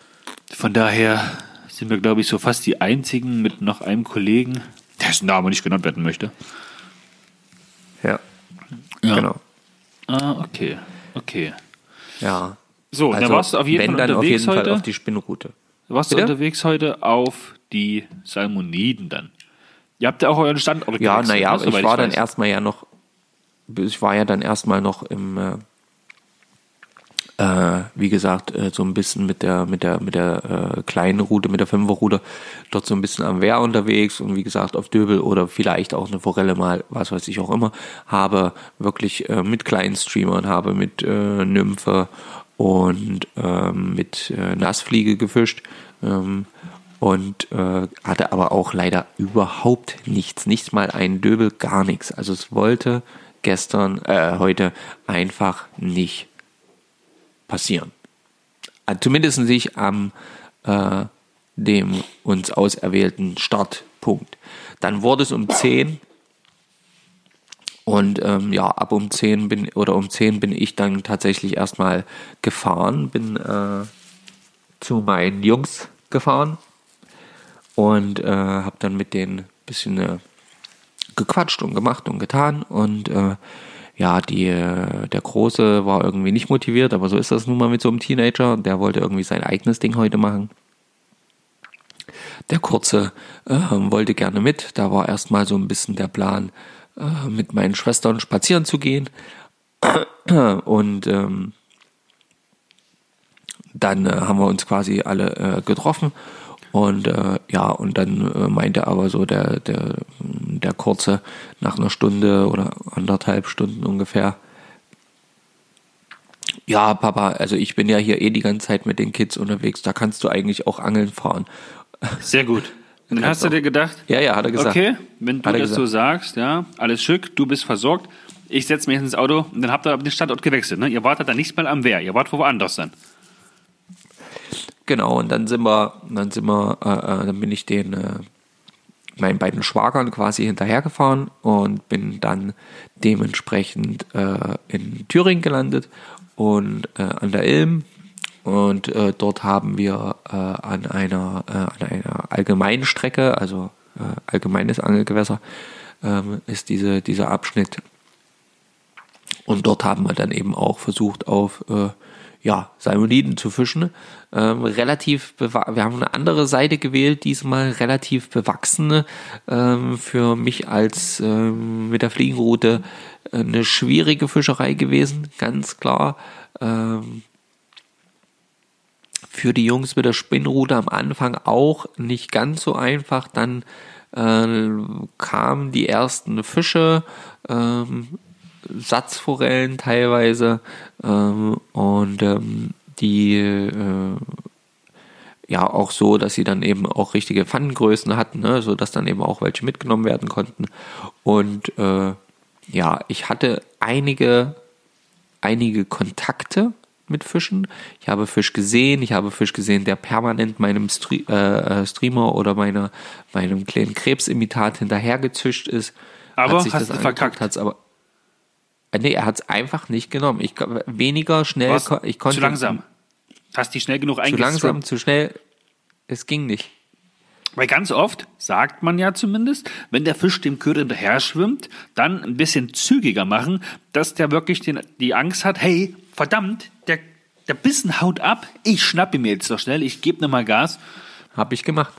Von daher sind wir, glaube ich, so fast die einzigen mit noch einem Kollegen, dessen Name nicht genannt werden möchte. Ja. Ja. Genau. Ah, okay. Okay. Ja. So, dann warst du auf jeden wenn Fall dann auf unterwegs jeden Fall heute. auf die Warst du Bitte? unterwegs heute auf die Salmoniden dann? Ihr habt ja auch euren Standort Ja, naja, ne, ich war dann weiß. erstmal ja noch, ich war ja dann erstmal noch im, äh, äh, wie gesagt, äh, so ein bisschen mit der, mit der, mit der äh, kleinen Route, mit der Fünferroute, dort so ein bisschen am Wehr unterwegs und wie gesagt auf Döbel oder vielleicht auch eine Forelle mal, was weiß ich auch immer, habe wirklich äh, mit kleinen Streamern, habe mit äh, Nymphe und ähm, mit äh, Nassfliege gefischt. Ähm, und äh, hatte aber auch leider überhaupt nichts, nicht mal einen Döbel, gar nichts. Also es wollte gestern, äh, heute einfach nicht passieren. Äh, Zumindest nicht am äh, dem uns auserwählten Startpunkt. Dann wurde es um 10 und ähm, ja, ab um 10 bin oder um 10 bin ich dann tatsächlich erstmal gefahren, bin äh, zu meinen Jungs gefahren und äh, habe dann mit denen bisschen äh, gequatscht und gemacht und getan und äh, ja, die, äh, der Große war irgendwie nicht motiviert, aber so ist das nun mal mit so einem Teenager. Der wollte irgendwie sein eigenes Ding heute machen. Der Kurze äh, wollte gerne mit. Da war erstmal so ein bisschen der Plan, äh, mit meinen Schwestern spazieren zu gehen. Und ähm, dann äh, haben wir uns quasi alle äh, getroffen und äh, ja und dann äh, meinte aber so der der der kurze nach einer Stunde oder anderthalb Stunden ungefähr ja Papa also ich bin ja hier eh die ganze Zeit mit den Kids unterwegs da kannst du eigentlich auch angeln fahren Sehr gut. Dann hast du dir gedacht, ja ja hat er gesagt okay, wenn du das so gesagt. sagst, ja, alles schick, du bist versorgt, ich setze mich jetzt ins Auto und dann habt ihr aber den Standort gewechselt. Ne? Ihr wartet dann nicht mal am Wehr, ihr wart woanders dann. Genau, und dann sind wir, dann sind wir, äh, äh, dann bin ich den äh, meinen beiden Schwagern quasi hinterhergefahren und bin dann dementsprechend äh, in Thüringen gelandet und äh, an der Ilm. Und äh, dort haben wir äh, an einer äh, an einer allgemeinen Strecke, also äh, allgemeines Angelgewässer, ähm, ist diese dieser Abschnitt. Und dort haben wir dann eben auch versucht auf äh, ja, Salmoniden zu fischen. Ähm, relativ, wir haben eine andere Seite gewählt, diesmal relativ bewachsene, ähm, für mich als ähm, mit der Fliegenroute äh, eine schwierige Fischerei gewesen, ganz klar. Ähm, für die Jungs mit der Spinnrute am Anfang auch nicht ganz so einfach. Dann äh, kamen die ersten Fische, ähm, Satzforellen teilweise ähm, und ähm, die äh, ja auch so, dass sie dann eben auch richtige Pfannengrößen hatten, ne, so dass dann eben auch welche mitgenommen werden konnten und äh, ja, ich hatte einige, einige Kontakte mit Fischen. Ich habe Fisch gesehen, ich habe Fisch gesehen, der permanent meinem Stre äh, äh, Streamer oder meiner, meinem kleinen Krebsimitat hinterhergezischt ist. Aber Hat sich hast das verkackt? hat's aber Äh, Nee, er hat es einfach nicht genommen. Ich weniger schnell, Was? ich konnte zu langsam. Hast die schnell genug zu eingestreamt? langsam, zu schnell. Es ging nicht. Weil ganz oft sagt man ja zumindest, wenn der Fisch dem Köder hinterher schwimmt, dann ein bisschen zügiger machen, dass der wirklich den, die Angst hat, hey, verdammt, der, Bissen haut ab, ich schnappe mir jetzt doch schnell, ich gebe nochmal Gas. Habe ich gemacht.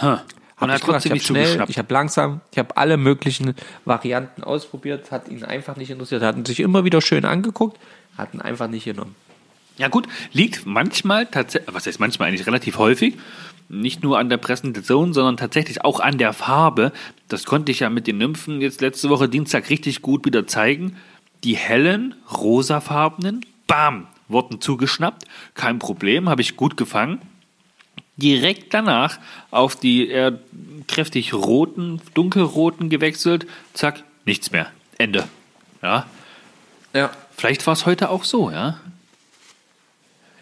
Huh. Und Hab hat ich trotzdem Ich habe nicht schnell, ich habe langsam, ich habe alle möglichen Varianten ausprobiert, hat ihn einfach nicht interessiert, hatten sich immer wieder schön angeguckt, hatten einfach nicht genommen. Ja gut, liegt manchmal tatsächlich, was heißt manchmal eigentlich relativ häufig, nicht nur an der Präsentation, sondern tatsächlich auch an der Farbe. Das konnte ich ja mit den Nymphen jetzt letzte Woche Dienstag richtig gut wieder zeigen. Die hellen, rosafarbenen, bam, wurden zugeschnappt. Kein Problem, habe ich gut gefangen. Direkt danach auf die eher kräftig roten, dunkelroten gewechselt. Zack, nichts mehr. Ende. Ja, Ja. vielleicht war es heute auch so, ja.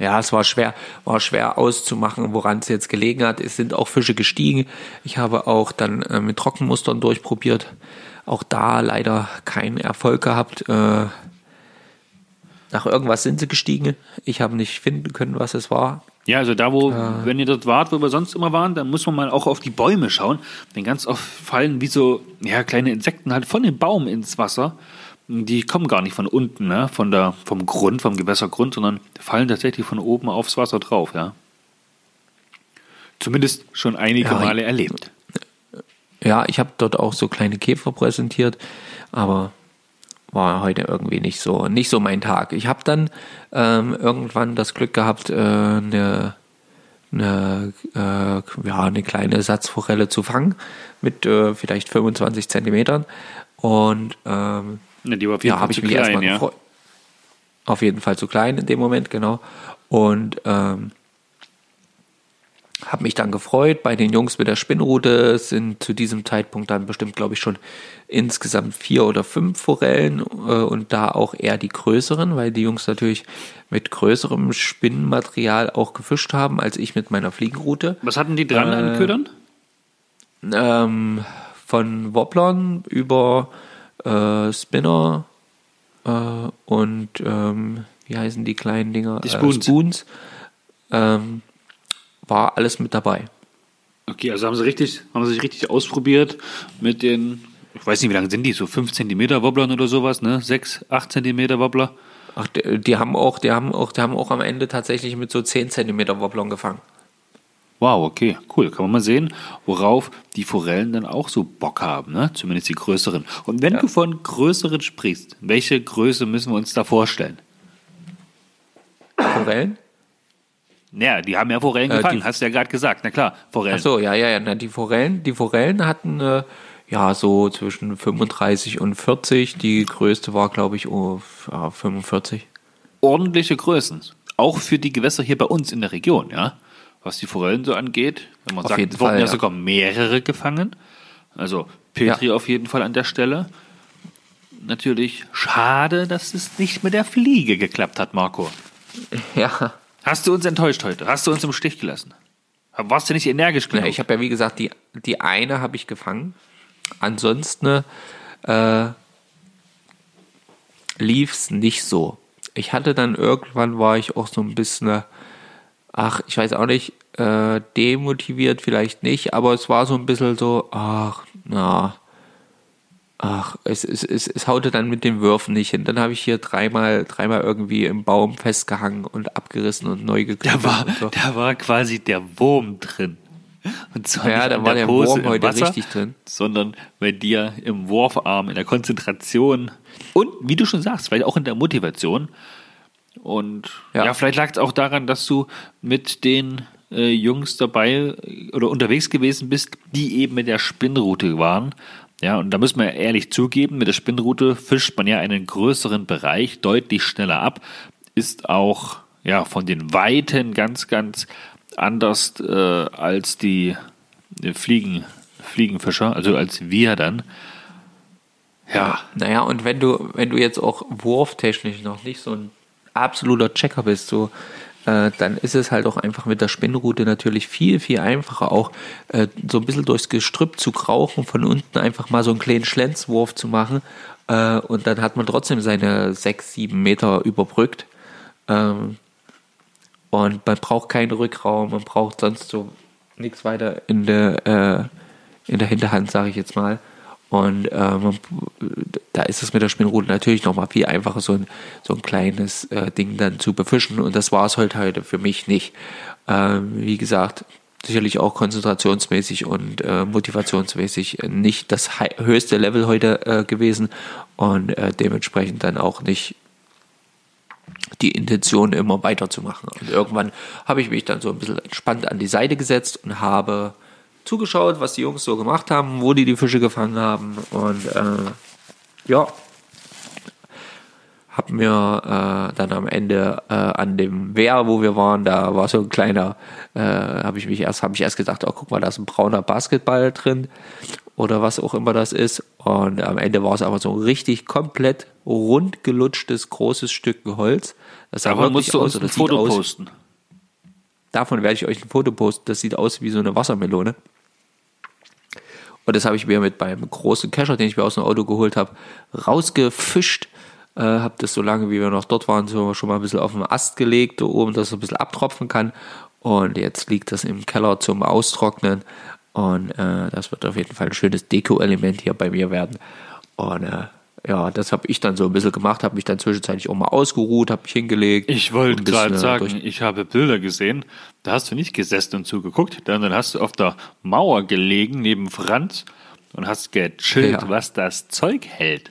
Ja, es war schwer, war schwer auszumachen, woran es jetzt gelegen hat. Es sind auch Fische gestiegen. Ich habe auch dann äh, mit Trockenmustern durchprobiert. Auch da leider keinen Erfolg gehabt. Äh, nach irgendwas sind sie gestiegen. Ich habe nicht finden können, was es war. Ja, also da, wo, wenn ihr dort wart, wo wir sonst immer waren, dann muss man mal auch auf die Bäume schauen. Denn ganz oft fallen wie so ja, kleine Insekten halt von dem Baum ins Wasser. Die kommen gar nicht von unten, ne? von der, vom Grund, vom Gewässergrund, sondern fallen tatsächlich von oben aufs Wasser drauf, ja. Zumindest schon einige Ja, Male erlebt. Ja, ich habe dort auch so kleine Käfer präsentiert, aber war heute irgendwie nicht so nicht so mein Tag. Ich habe dann ähm, irgendwann das Glück gehabt, äh, eine eine, äh, ja, eine kleine Satzforelle zu fangen mit äh, vielleicht 25 Zentimetern und ähm, Ne, die war auf jeden ja, Fall habe zu ich mich klein, erstmal ja. Auf jeden Fall zu klein in dem Moment, genau. Und ähm, habe mich dann gefreut. Bei den Jungs mit der Spinnrute sind zu diesem Zeitpunkt dann bestimmt, glaube ich, schon insgesamt vier oder fünf Forellen äh, und da auch eher die größeren, weil die Jungs natürlich mit größerem Spinnenmaterial auch gefischt haben, als ich mit meiner Fliegenrute. Was hatten die dran an Äh, Ködern? Ähm, von Wobblern über äh, Spinner äh, und ähm, wie heißen die kleinen Dinger? Die Spoons. Äh, Spoons. Ähm, war alles mit dabei. Okay, also haben sie richtig, haben sie sich richtig ausprobiert mit den, ich weiß nicht, wie lang sind die, so 5 cm Wobblern oder sowas, ne? 6, 8 cm Wobbler. Ach, die, die haben auch, die haben auch, die haben auch am Ende tatsächlich mit so 10 cm Wobblern gefangen. Wow, okay, cool. Kann man mal sehen, worauf die Forellen dann auch so Bock haben, ne? Zumindest die größeren. Und wenn du von größeren sprichst, welche Größe müssen wir uns da vorstellen? Forellen? Naja, die haben ja Forellen Äh, gefangen, die- hast du ja gerade gesagt. Na klar, Forellen. Ach so, ja, ja, ja. Na, die Forellen, die Forellen hatten äh, ja so zwischen 35 und 40. Die größte war, glaube ich, oh, ja, 45. Ordentliche Größen. Auch für die Gewässer hier bei uns in der Region, ja. Was die Forellen so angeht, wenn man Auf sagt, es wurden Fall, ja ja. sogar mehrere gefangen. Also Petri Ja. auf jeden Fall an der Stelle. Natürlich schade, dass es nicht mit der Fliege geklappt hat, Marco. Ja. Hast du uns enttäuscht heute? Hast du uns im Stich gelassen? Warst du nicht energisch genug? Ja, ich habe ja, wie gesagt, die, die eine habe ich gefangen. Ansonsten äh, lief es nicht so. Ich hatte dann irgendwann, war ich auch so ein bisschen, äh, ach, ich weiß auch nicht, äh, demotiviert vielleicht nicht, aber es war so ein bisschen so, ach, na, ach, es, es, es, es haute dann mit den Würfen nicht hin. Dann habe ich hier dreimal, dreimal irgendwie im Baum festgehangen und abgerissen und neu geknüpft. da, war, so. da war quasi der Wurm drin. Und zwar Ja, da war der Pose Wurm heute Wasser, richtig drin. Sondern bei dir im Wurfarm, in der Konzentration und, wie du schon sagst, vielleicht auch in der Motivation. Und ja, Ja. vielleicht lag es auch daran, dass du mit den äh, Jungs dabei äh, oder unterwegs gewesen bist, die eben mit der Spinnrute waren. Ja, und da müssen wir ehrlich zugeben, mit der Spinnrute fischt man ja einen größeren Bereich deutlich schneller ab, ist auch ja von den Weiten ganz, ganz anders äh, als die Fliegen, Fliegenfischer, also als wir dann. Ja. Naja, und wenn du, wenn du jetzt auch wurftechnisch noch nicht so ein absoluter Checker bist, so, äh, dann ist es halt auch einfach mit der Spinnrute natürlich viel, viel einfacher, auch äh, so ein bisschen durchs Gestrüpp zu krauchen, von unten einfach mal so einen kleinen Schlenzwurf zu machen äh, und dann hat man trotzdem seine sechs, sieben Meter überbrückt. Ähm, und man braucht keinen Rückraum, man braucht sonst so nichts weiter in der, äh, in der Hinterhand, sage ich jetzt mal. Und ähm, da ist es mit der Spinnrute natürlich nochmal viel einfacher, so ein, so ein kleines äh, Ding dann zu befischen. Und das war es halt heute für mich nicht. Ähm, wie gesagt, sicherlich auch konzentrationsmäßig und äh, motivationsmäßig nicht das höchste Level heute äh, gewesen und äh, dementsprechend dann auch nicht die Intention immer weiterzumachen. Und irgendwann habe ich mich dann so ein bisschen entspannt an die Seite gesetzt und habe zugeschaut, was die Jungs so gemacht haben, wo die die Fische gefangen haben und äh, ja, habe mir äh, dann am Ende äh, an dem Wehr, wo wir waren, da war so ein kleiner, äh, habe ich mich erst, habe ich erst gedacht, oh guck mal, da ist ein brauner Basketball drin oder was auch immer das ist. Und am Ende war es aber so ein richtig komplett rund gelutschtes großes Stück Holz. Das sah Aber musst du uns aus, ein Foto aus, posten. Davon werde ich euch ein Foto posten. Das sieht aus wie so eine Wassermelone. Und das habe ich mir mit beim großen Kescher, den ich mir aus dem Auto geholt habe, rausgefischt. Äh, habe das so lange, wie wir noch dort waren, so schon mal ein bisschen auf den Ast gelegt, oben, dass es ein bisschen abtropfen kann. Und jetzt liegt das im Keller zum Austrocknen. Und äh, das wird auf jeden Fall ein schönes Deko-Element hier bei mir werden. Und äh, ja, das habe ich dann so ein bisschen gemacht, habe mich dann zwischenzeitlich auch mal ausgeruht, habe mich hingelegt. Ich wollte gerade äh, sagen, ich habe Bilder gesehen, da hast du nicht gesessen und zugeguckt, dann, dann hast du auf der Mauer gelegen neben Franz und hast gechillt, Ja. was das Zeug hält.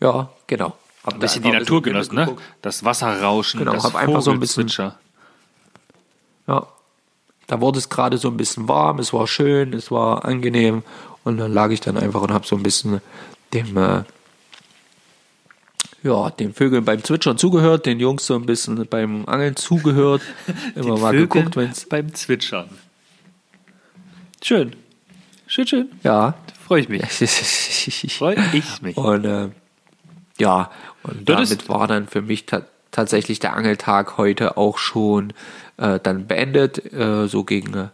Ja, genau. Hab Ein bisschen die Natur genossen, ne? Das Wasserrauschen, Genau, das hab einfach so ein bisschen-. Ja. Da wurde es gerade so ein bisschen warm, es war schön, es war angenehm und dann lag ich dann einfach und habe so ein bisschen dem, äh, ja, den Vögeln beim Zwitschern zugehört, den Jungs so ein bisschen beim Angeln zugehört, immer mal Vögel geguckt, wenn's, beim Zwitschern. Schön. Schön, schön. ja. Freue ich mich. Freue ich mich. Und äh, ja, und Das damit war dann für mich ta tatsächlich der Angeltag heute auch schon äh, dann beendet. Äh, so gegen, äh,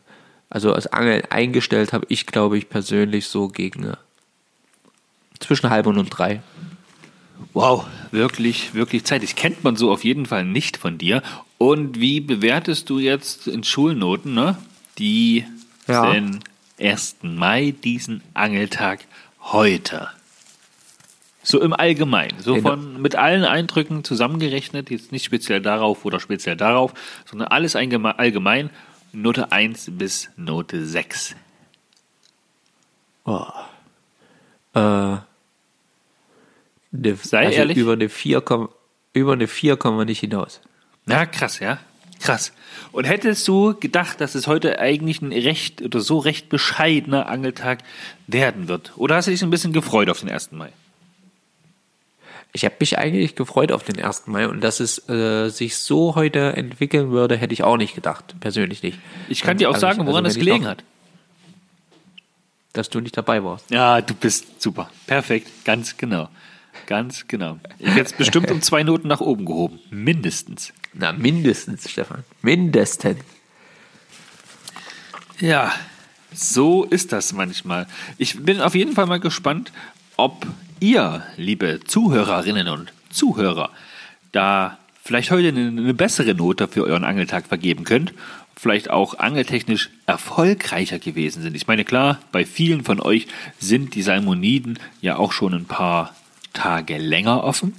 also als Angeln eingestellt habe ich, glaube ich, persönlich so gegen äh, zwischen halb und, und drei. Wow, wirklich, wirklich zeitig. Kennt man so auf jeden Fall nicht von dir. Und wie bewertest du jetzt in Schulnoten, ne? Die Ja. den 1. Mai, diesen Angeltag heute? So im Allgemeinen, so von mit allen Eindrücken zusammengerechnet, jetzt nicht speziell darauf oder speziell darauf, sondern alles allgemein, Note 1 bis Note 6. Äh, eine, Sei also ehrlich. Über eine 4, komm- über eine 4 kommen wir nicht hinaus. Na, krass, ja. Krass. Und hättest du gedacht, dass es heute eigentlich ein recht oder so recht bescheidener Angeltag werden wird? Oder hast du dich ein bisschen gefreut auf den 1. Mai? Ich habe mich eigentlich gefreut auf den 1. Mai und dass es äh, sich so heute entwickeln würde, hätte ich auch nicht gedacht. Persönlich nicht. Ich kann Ganz dir auch ehrlich. sagen, woran Also es wenn ich gelegen noch- hat. Dass du nicht dabei warst. Ja, du bist super. Perfekt. Ganz genau. Ganz genau. Ich es bestimmt um zwei Noten nach oben gehoben. Mindestens. Na, mindestens, Stefan. Mindestens. Ja, so ist das manchmal. Ich bin auf jeden Fall mal gespannt, ob ihr, liebe Zuhörerinnen und Zuhörer, da vielleicht heute eine, eine bessere Note für euren Angeltag vergeben könnt. Vielleicht auch angeltechnisch erfolgreicher gewesen sind. Ich meine, klar, bei vielen von euch sind die Salmoniden ja auch schon ein paar Tage länger offen.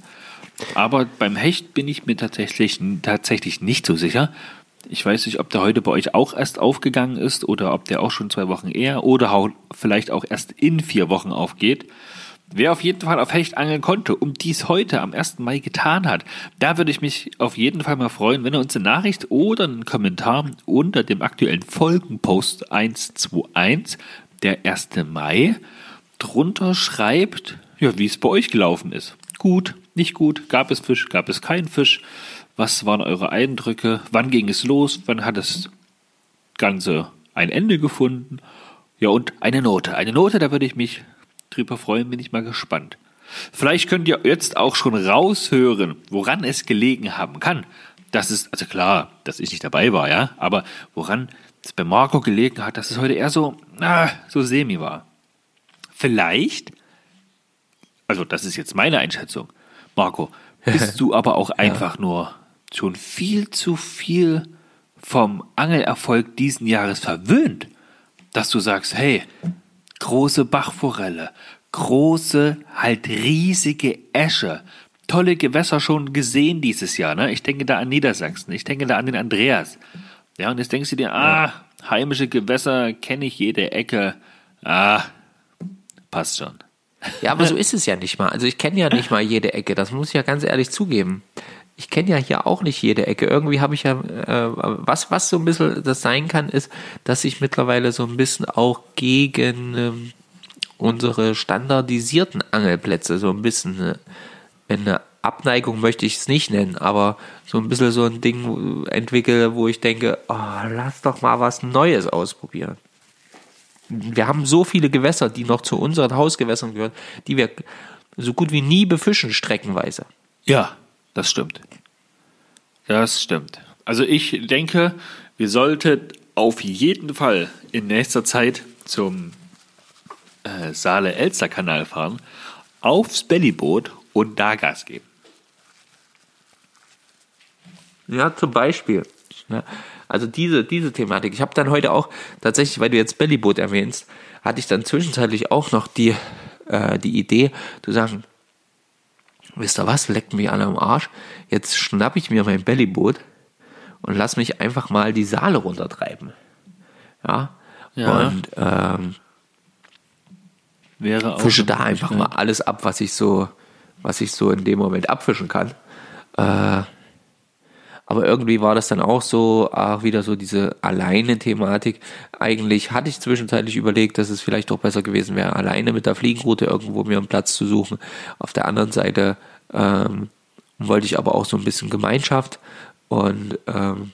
Aber beim Hecht bin ich mir tatsächlich, tatsächlich nicht so sicher. Ich weiß nicht, ob der heute bei euch auch erst aufgegangen ist oder ob der auch schon zwei Wochen eher oder vielleicht auch erst in vier Wochen aufgeht. Wer auf jeden Fall auf Hecht angeln konnte und dies heute am 1. Mai getan hat, da würde ich mich auf jeden Fall mal freuen, wenn er uns eine Nachricht oder einen Kommentar unter dem aktuellen Folgenpost 121, der 1. Mai, drunter schreibt, ja, wie es bei euch gelaufen ist. Gut, nicht gut, gab es Fisch, gab es keinen Fisch, was waren eure Eindrücke, wann ging es los, wann hat das Ganze ein Ende gefunden. Ja, und eine Note. Eine Note, da würde ich mich drüber freuen, bin ich mal gespannt. Vielleicht könnt ihr jetzt auch schon raushören, woran es gelegen haben kann. Das ist, also klar, dass ich nicht dabei war, ja, aber woran es bei Marco gelegen hat, dass es heute eher so, ah, so semi war. Vielleicht, also das ist jetzt meine Einschätzung, Marco, bist du aber auch einfach nur schon viel zu viel vom Angelerfolg diesen Jahres verwöhnt, dass du sagst, hey, große Bachforelle, große, halt riesige Esche, tolle Gewässer schon gesehen dieses Jahr. Ne? Ich denke da an Niedersachsen, ich denke da an den Andreas. Ja, und jetzt denkst du dir, ah, heimische Gewässer kenne ich jede Ecke. Ah, passt schon. Ja, aber so ist es ja nicht mal. Also ich kenne ja nicht mal jede Ecke, das muss ich ja ganz ehrlich zugeben. Ich kenne ja hier auch nicht jede Ecke. Irgendwie habe ich ja, äh, was, was so ein bisschen das sein kann, ist, dass ich mittlerweile so ein bisschen auch gegen ähm, unsere standardisierten Angelplätze so ein bisschen äh, eine Abneigung möchte ich es nicht nennen, aber so ein bisschen so ein Ding entwickle, wo ich denke, oh, lass doch mal was Neues ausprobieren. Wir haben so viele Gewässer, die noch zu unseren Hausgewässern gehören, die wir so gut wie nie befischen, streckenweise. Ja, das stimmt. Das stimmt. Also ich denke, wir sollten auf jeden Fall in nächster Zeit zum äh, Saale-Elster-Kanal fahren, aufs Bellyboot und da Gas geben. Ja, zum Beispiel. Also diese, diese Thematik. Ich habe dann heute auch tatsächlich, weil du jetzt Bellyboot erwähnst, hatte ich dann zwischenzeitlich auch noch die, äh, die Idee, zu sagen, wisst ihr was, leckt mich alle am Arsch, jetzt schnapp ich mir mein Bellyboot und lass mich einfach mal die Saale runtertreiben. Ja. ja. Und ähm, Wäre auch fische da einfach mal alles ab, was ich so, was ich so in dem Moment abfischen kann. Äh, aber irgendwie war das dann auch so, auch wieder so diese alleine-Thematik. Eigentlich hatte ich zwischenzeitlich überlegt, dass es vielleicht doch besser gewesen wäre, alleine mit der Fliegenroute irgendwo mir einen Platz zu suchen. Auf der anderen Seite ähm, wollte ich aber auch so ein bisschen Gemeinschaft und ähm,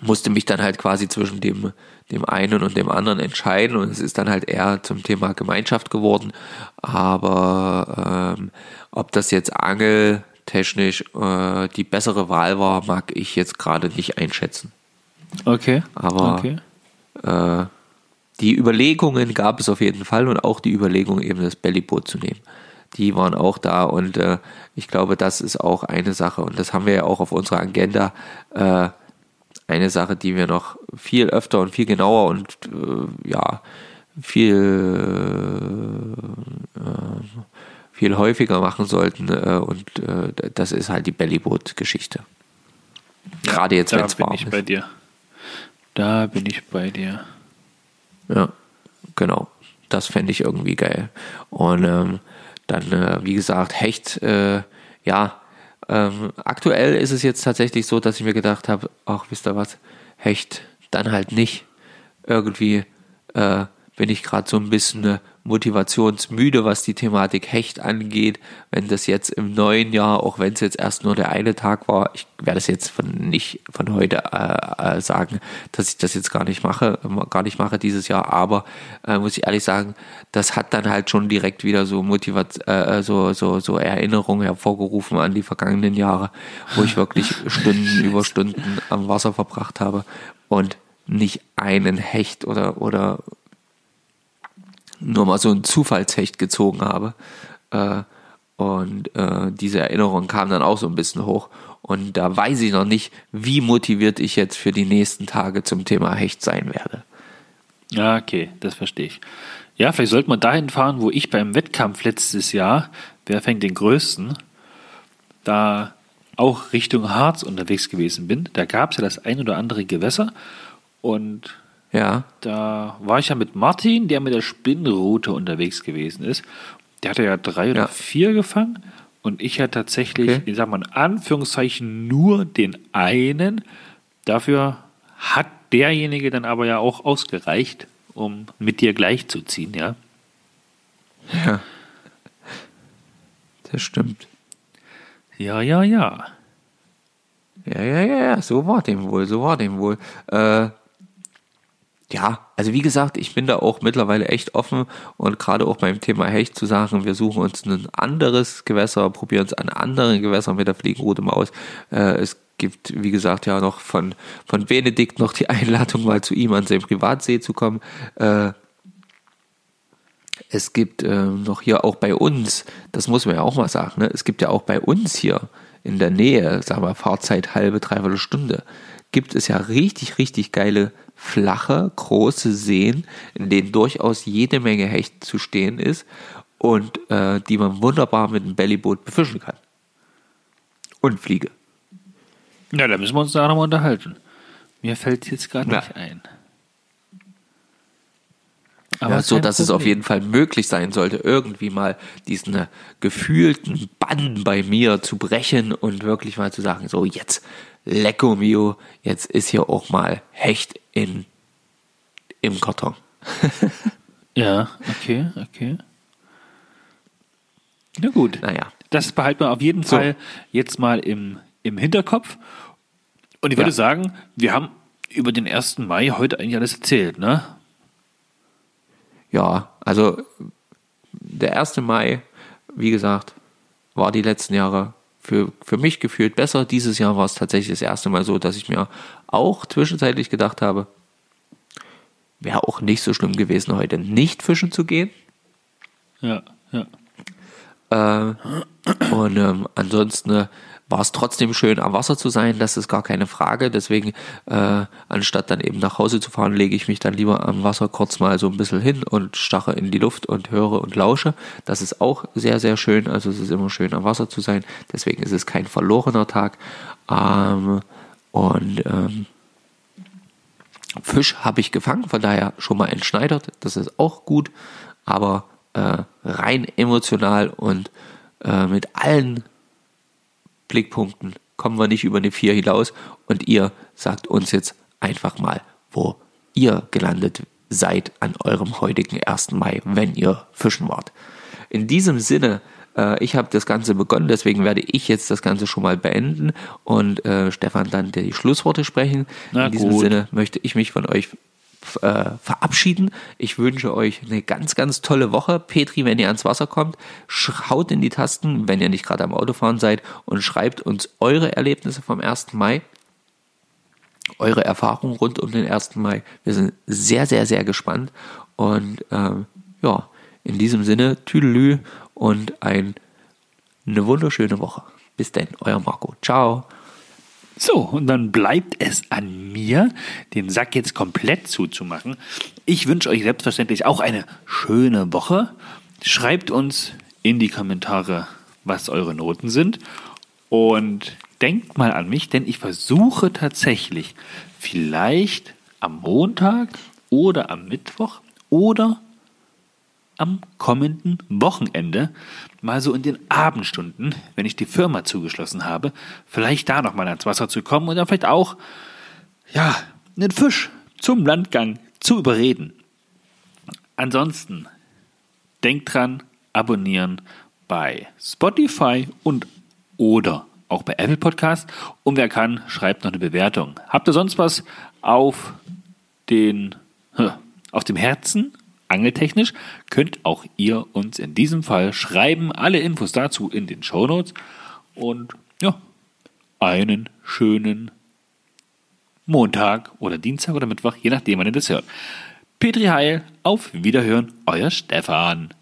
musste mich dann halt quasi zwischen dem, dem einen und dem anderen entscheiden und es ist dann halt eher zum Thema Gemeinschaft geworden. Aber ähm, ob das jetzt angeltechnisch äh, die bessere Wahl war, mag ich jetzt gerade nicht einschätzen. Okay. Aber okay. Äh, die Überlegungen gab es auf jeden Fall und auch die Überlegung, eben das Bellyboot zu nehmen. Die waren auch da und äh, ich glaube, das ist auch eine Sache und das haben wir ja auch auf unserer Agenda. Äh, eine Sache, die wir noch viel öfter und viel genauer und äh, ja, viel, äh, viel häufiger machen sollten. Äh, und äh, das ist halt die Bellyboot-Geschichte. Gerade jetzt, wenn es warm ist. Da bin ich bei dir. Da bin ich bei dir. Ja, genau. Das fände ich irgendwie geil. Und ähm, dann, äh, wie gesagt, Hecht, äh, ja, ähm, aktuell ist es jetzt tatsächlich so, dass ich mir gedacht habe, ach, wisst ihr was, Hecht, dann halt nicht. Irgendwie äh, bin ich gerade so ein bisschen äh, motivationsmüde, was die Thematik Hecht angeht. Wenn das jetzt im neuen Jahr, auch wenn es jetzt erst nur der eine Tag war, ich werde es jetzt von nicht von heute äh, äh, sagen, dass ich das jetzt gar nicht mache, gar nicht mache dieses Jahr, aber äh, muss ich ehrlich sagen, das hat dann halt schon direkt wieder so Motivation, äh, so, so, so Erinnerungen hervorgerufen an die vergangenen Jahre, wo ich wirklich Stunden über Stunden am Wasser verbracht habe und nicht einen Hecht oder, oder nur mal so ein Zufallshecht gezogen habe. Äh, und äh, diese Erinnerung kam dann auch so ein bisschen hoch. Und da weiß ich noch nicht, wie motiviert ich jetzt für die nächsten Tage zum Thema Hecht sein werde. Ja, okay, das verstehe ich. Ja, vielleicht sollte man dahin fahren, wo ich beim Wettkampf letztes Jahr, wer fängt den größten, da auch Richtung Harz unterwegs gewesen bin. Da gab es ja das ein oder andere Gewässer und ja. Da war ich ja mit Martin, der mit der Spinnroute unterwegs gewesen ist. Der hatte ja drei oder ja. vier gefangen. Und ich ja tatsächlich, okay. ich sag mal in Anführungszeichen, nur den einen. Dafür hat derjenige dann aber ja auch ausgereicht, um mit dir gleichzuziehen, ja. Ja. Das stimmt. Ja, ja, ja. Ja, ja, ja, ja, so war dem wohl, so war dem wohl. Äh, ja, also wie gesagt, ich bin da auch mittlerweile echt offen und gerade auch beim Thema Hecht zu sagen, wir suchen uns ein anderes Gewässer, probieren es an anderen Gewässern mit der Fliegenroute mal aus. Äh, es gibt, wie gesagt, ja noch von, von Benedikt noch die Einladung, mal zu ihm an seinen Privatsee zu kommen. Äh, es gibt äh, noch hier auch bei uns, das muss man ja auch mal sagen, ne? es gibt ja auch bei uns hier in der Nähe, sagen wir Fahrzeit halbe, dreiviertel Stunde, gibt es ja richtig, richtig geile flache, große Seen, in denen durchaus jede Menge Hecht zu stehen ist und äh, die man wunderbar mit einem Bellyboot befischen kann. Und Fliege. Ja, da müssen wir uns da nochmal unterhalten. Mir fällt jetzt gerade Ja. nicht ein. ja, so dass es auf Problem. jeden Fall möglich sein sollte, irgendwie mal diesen äh, gefühlten Bann bei mir zu brechen und wirklich mal zu sagen, so jetzt, lecco mio, jetzt ist hier auch mal Hecht in, im Karton. Ja, okay, okay. Na gut. Naja. Das behalten wir auf jeden So. Fall jetzt mal im, im Hinterkopf. Und ich würde Ja. sagen, wir haben über den 1. Mai heute eigentlich alles erzählt, ne? Ja, also der 1. Mai, wie gesagt, war die letzten Jahre für, für mich gefühlt besser. Dieses Jahr war es tatsächlich das erste Mal so, dass ich mir auch zwischenzeitlich gedacht habe, wäre auch nicht so schlimm gewesen, heute nicht fischen zu gehen. Ja, ja. Äh, und ähm, ansonsten äh, war es trotzdem schön, am Wasser zu sein, das ist gar keine Frage. Deswegen, äh, anstatt dann eben nach Hause zu fahren, lege ich mich dann lieber am Wasser kurz mal so ein bisschen hin und stache in die Luft und höre und lausche. Das ist auch sehr, sehr schön. Also es ist immer schön, am Wasser zu sein. Deswegen ist es kein verlorener Tag. Ähm, und ähm, Fisch habe ich gefangen, von daher schon mal entschneidert. Das ist auch gut, aber äh, rein emotional und äh, mit allen Blickpunkten kommen wir nicht über eine 4 hinaus. Und ihr sagt uns jetzt einfach mal, wo ihr gelandet seid an eurem heutigen 1. Mai, wenn ihr fischen wart. In diesem Sinne, äh, ich habe das Ganze begonnen, deswegen werde ich jetzt das Ganze schon mal beenden und äh, Stefan dann die Schlussworte sprechen. Na In diesem gut. Sinne möchte ich mich von euch äh, verabschieden. Ich wünsche euch eine ganz, ganz tolle Woche. Petri, wenn ihr ans Wasser kommt, schaut in die Tasten, wenn ihr nicht gerade am Autofahren seid und schreibt uns eure Erlebnisse vom 1. Mai. Eure Erfahrungen rund um den 1. Mai. Wir sind sehr, sehr, sehr gespannt. Und ähm, ja, in diesem Sinne, Tüdelü und ein, eine wunderschöne Woche. Bis denn, euer Marco. Ciao. So, und dann bleibt es an mir, den Sack jetzt komplett zuzumachen. Ich wünsche euch selbstverständlich auch eine schöne Woche. Schreibt uns in die Kommentare, was eure Noten sind. Und denkt mal an mich, denn ich versuche tatsächlich vielleicht am Montag oder am Mittwoch oder am kommenden Wochenende, mal so in den Abendstunden, wenn ich die Firma zugeschlossen habe, vielleicht da nochmal ans Wasser zu kommen und dann vielleicht auch, ja, einen Fisch zum Landgang zu überreden. Ansonsten, denkt dran, abonnieren bei Spotify und oder auch bei Apple Podcast. Und wer kann, schreibt noch eine Bewertung. Habt ihr sonst was auf den, auf dem Herzen, angeltechnisch, könnt auch ihr uns in diesem Fall schreiben. Alle Infos dazu in den Shownotes. Und ja, einen schönen Montag oder Dienstag oder Mittwoch, je nachdem, wann ihr das hört. Petri Heil, auf Wiederhören, euer Stefan.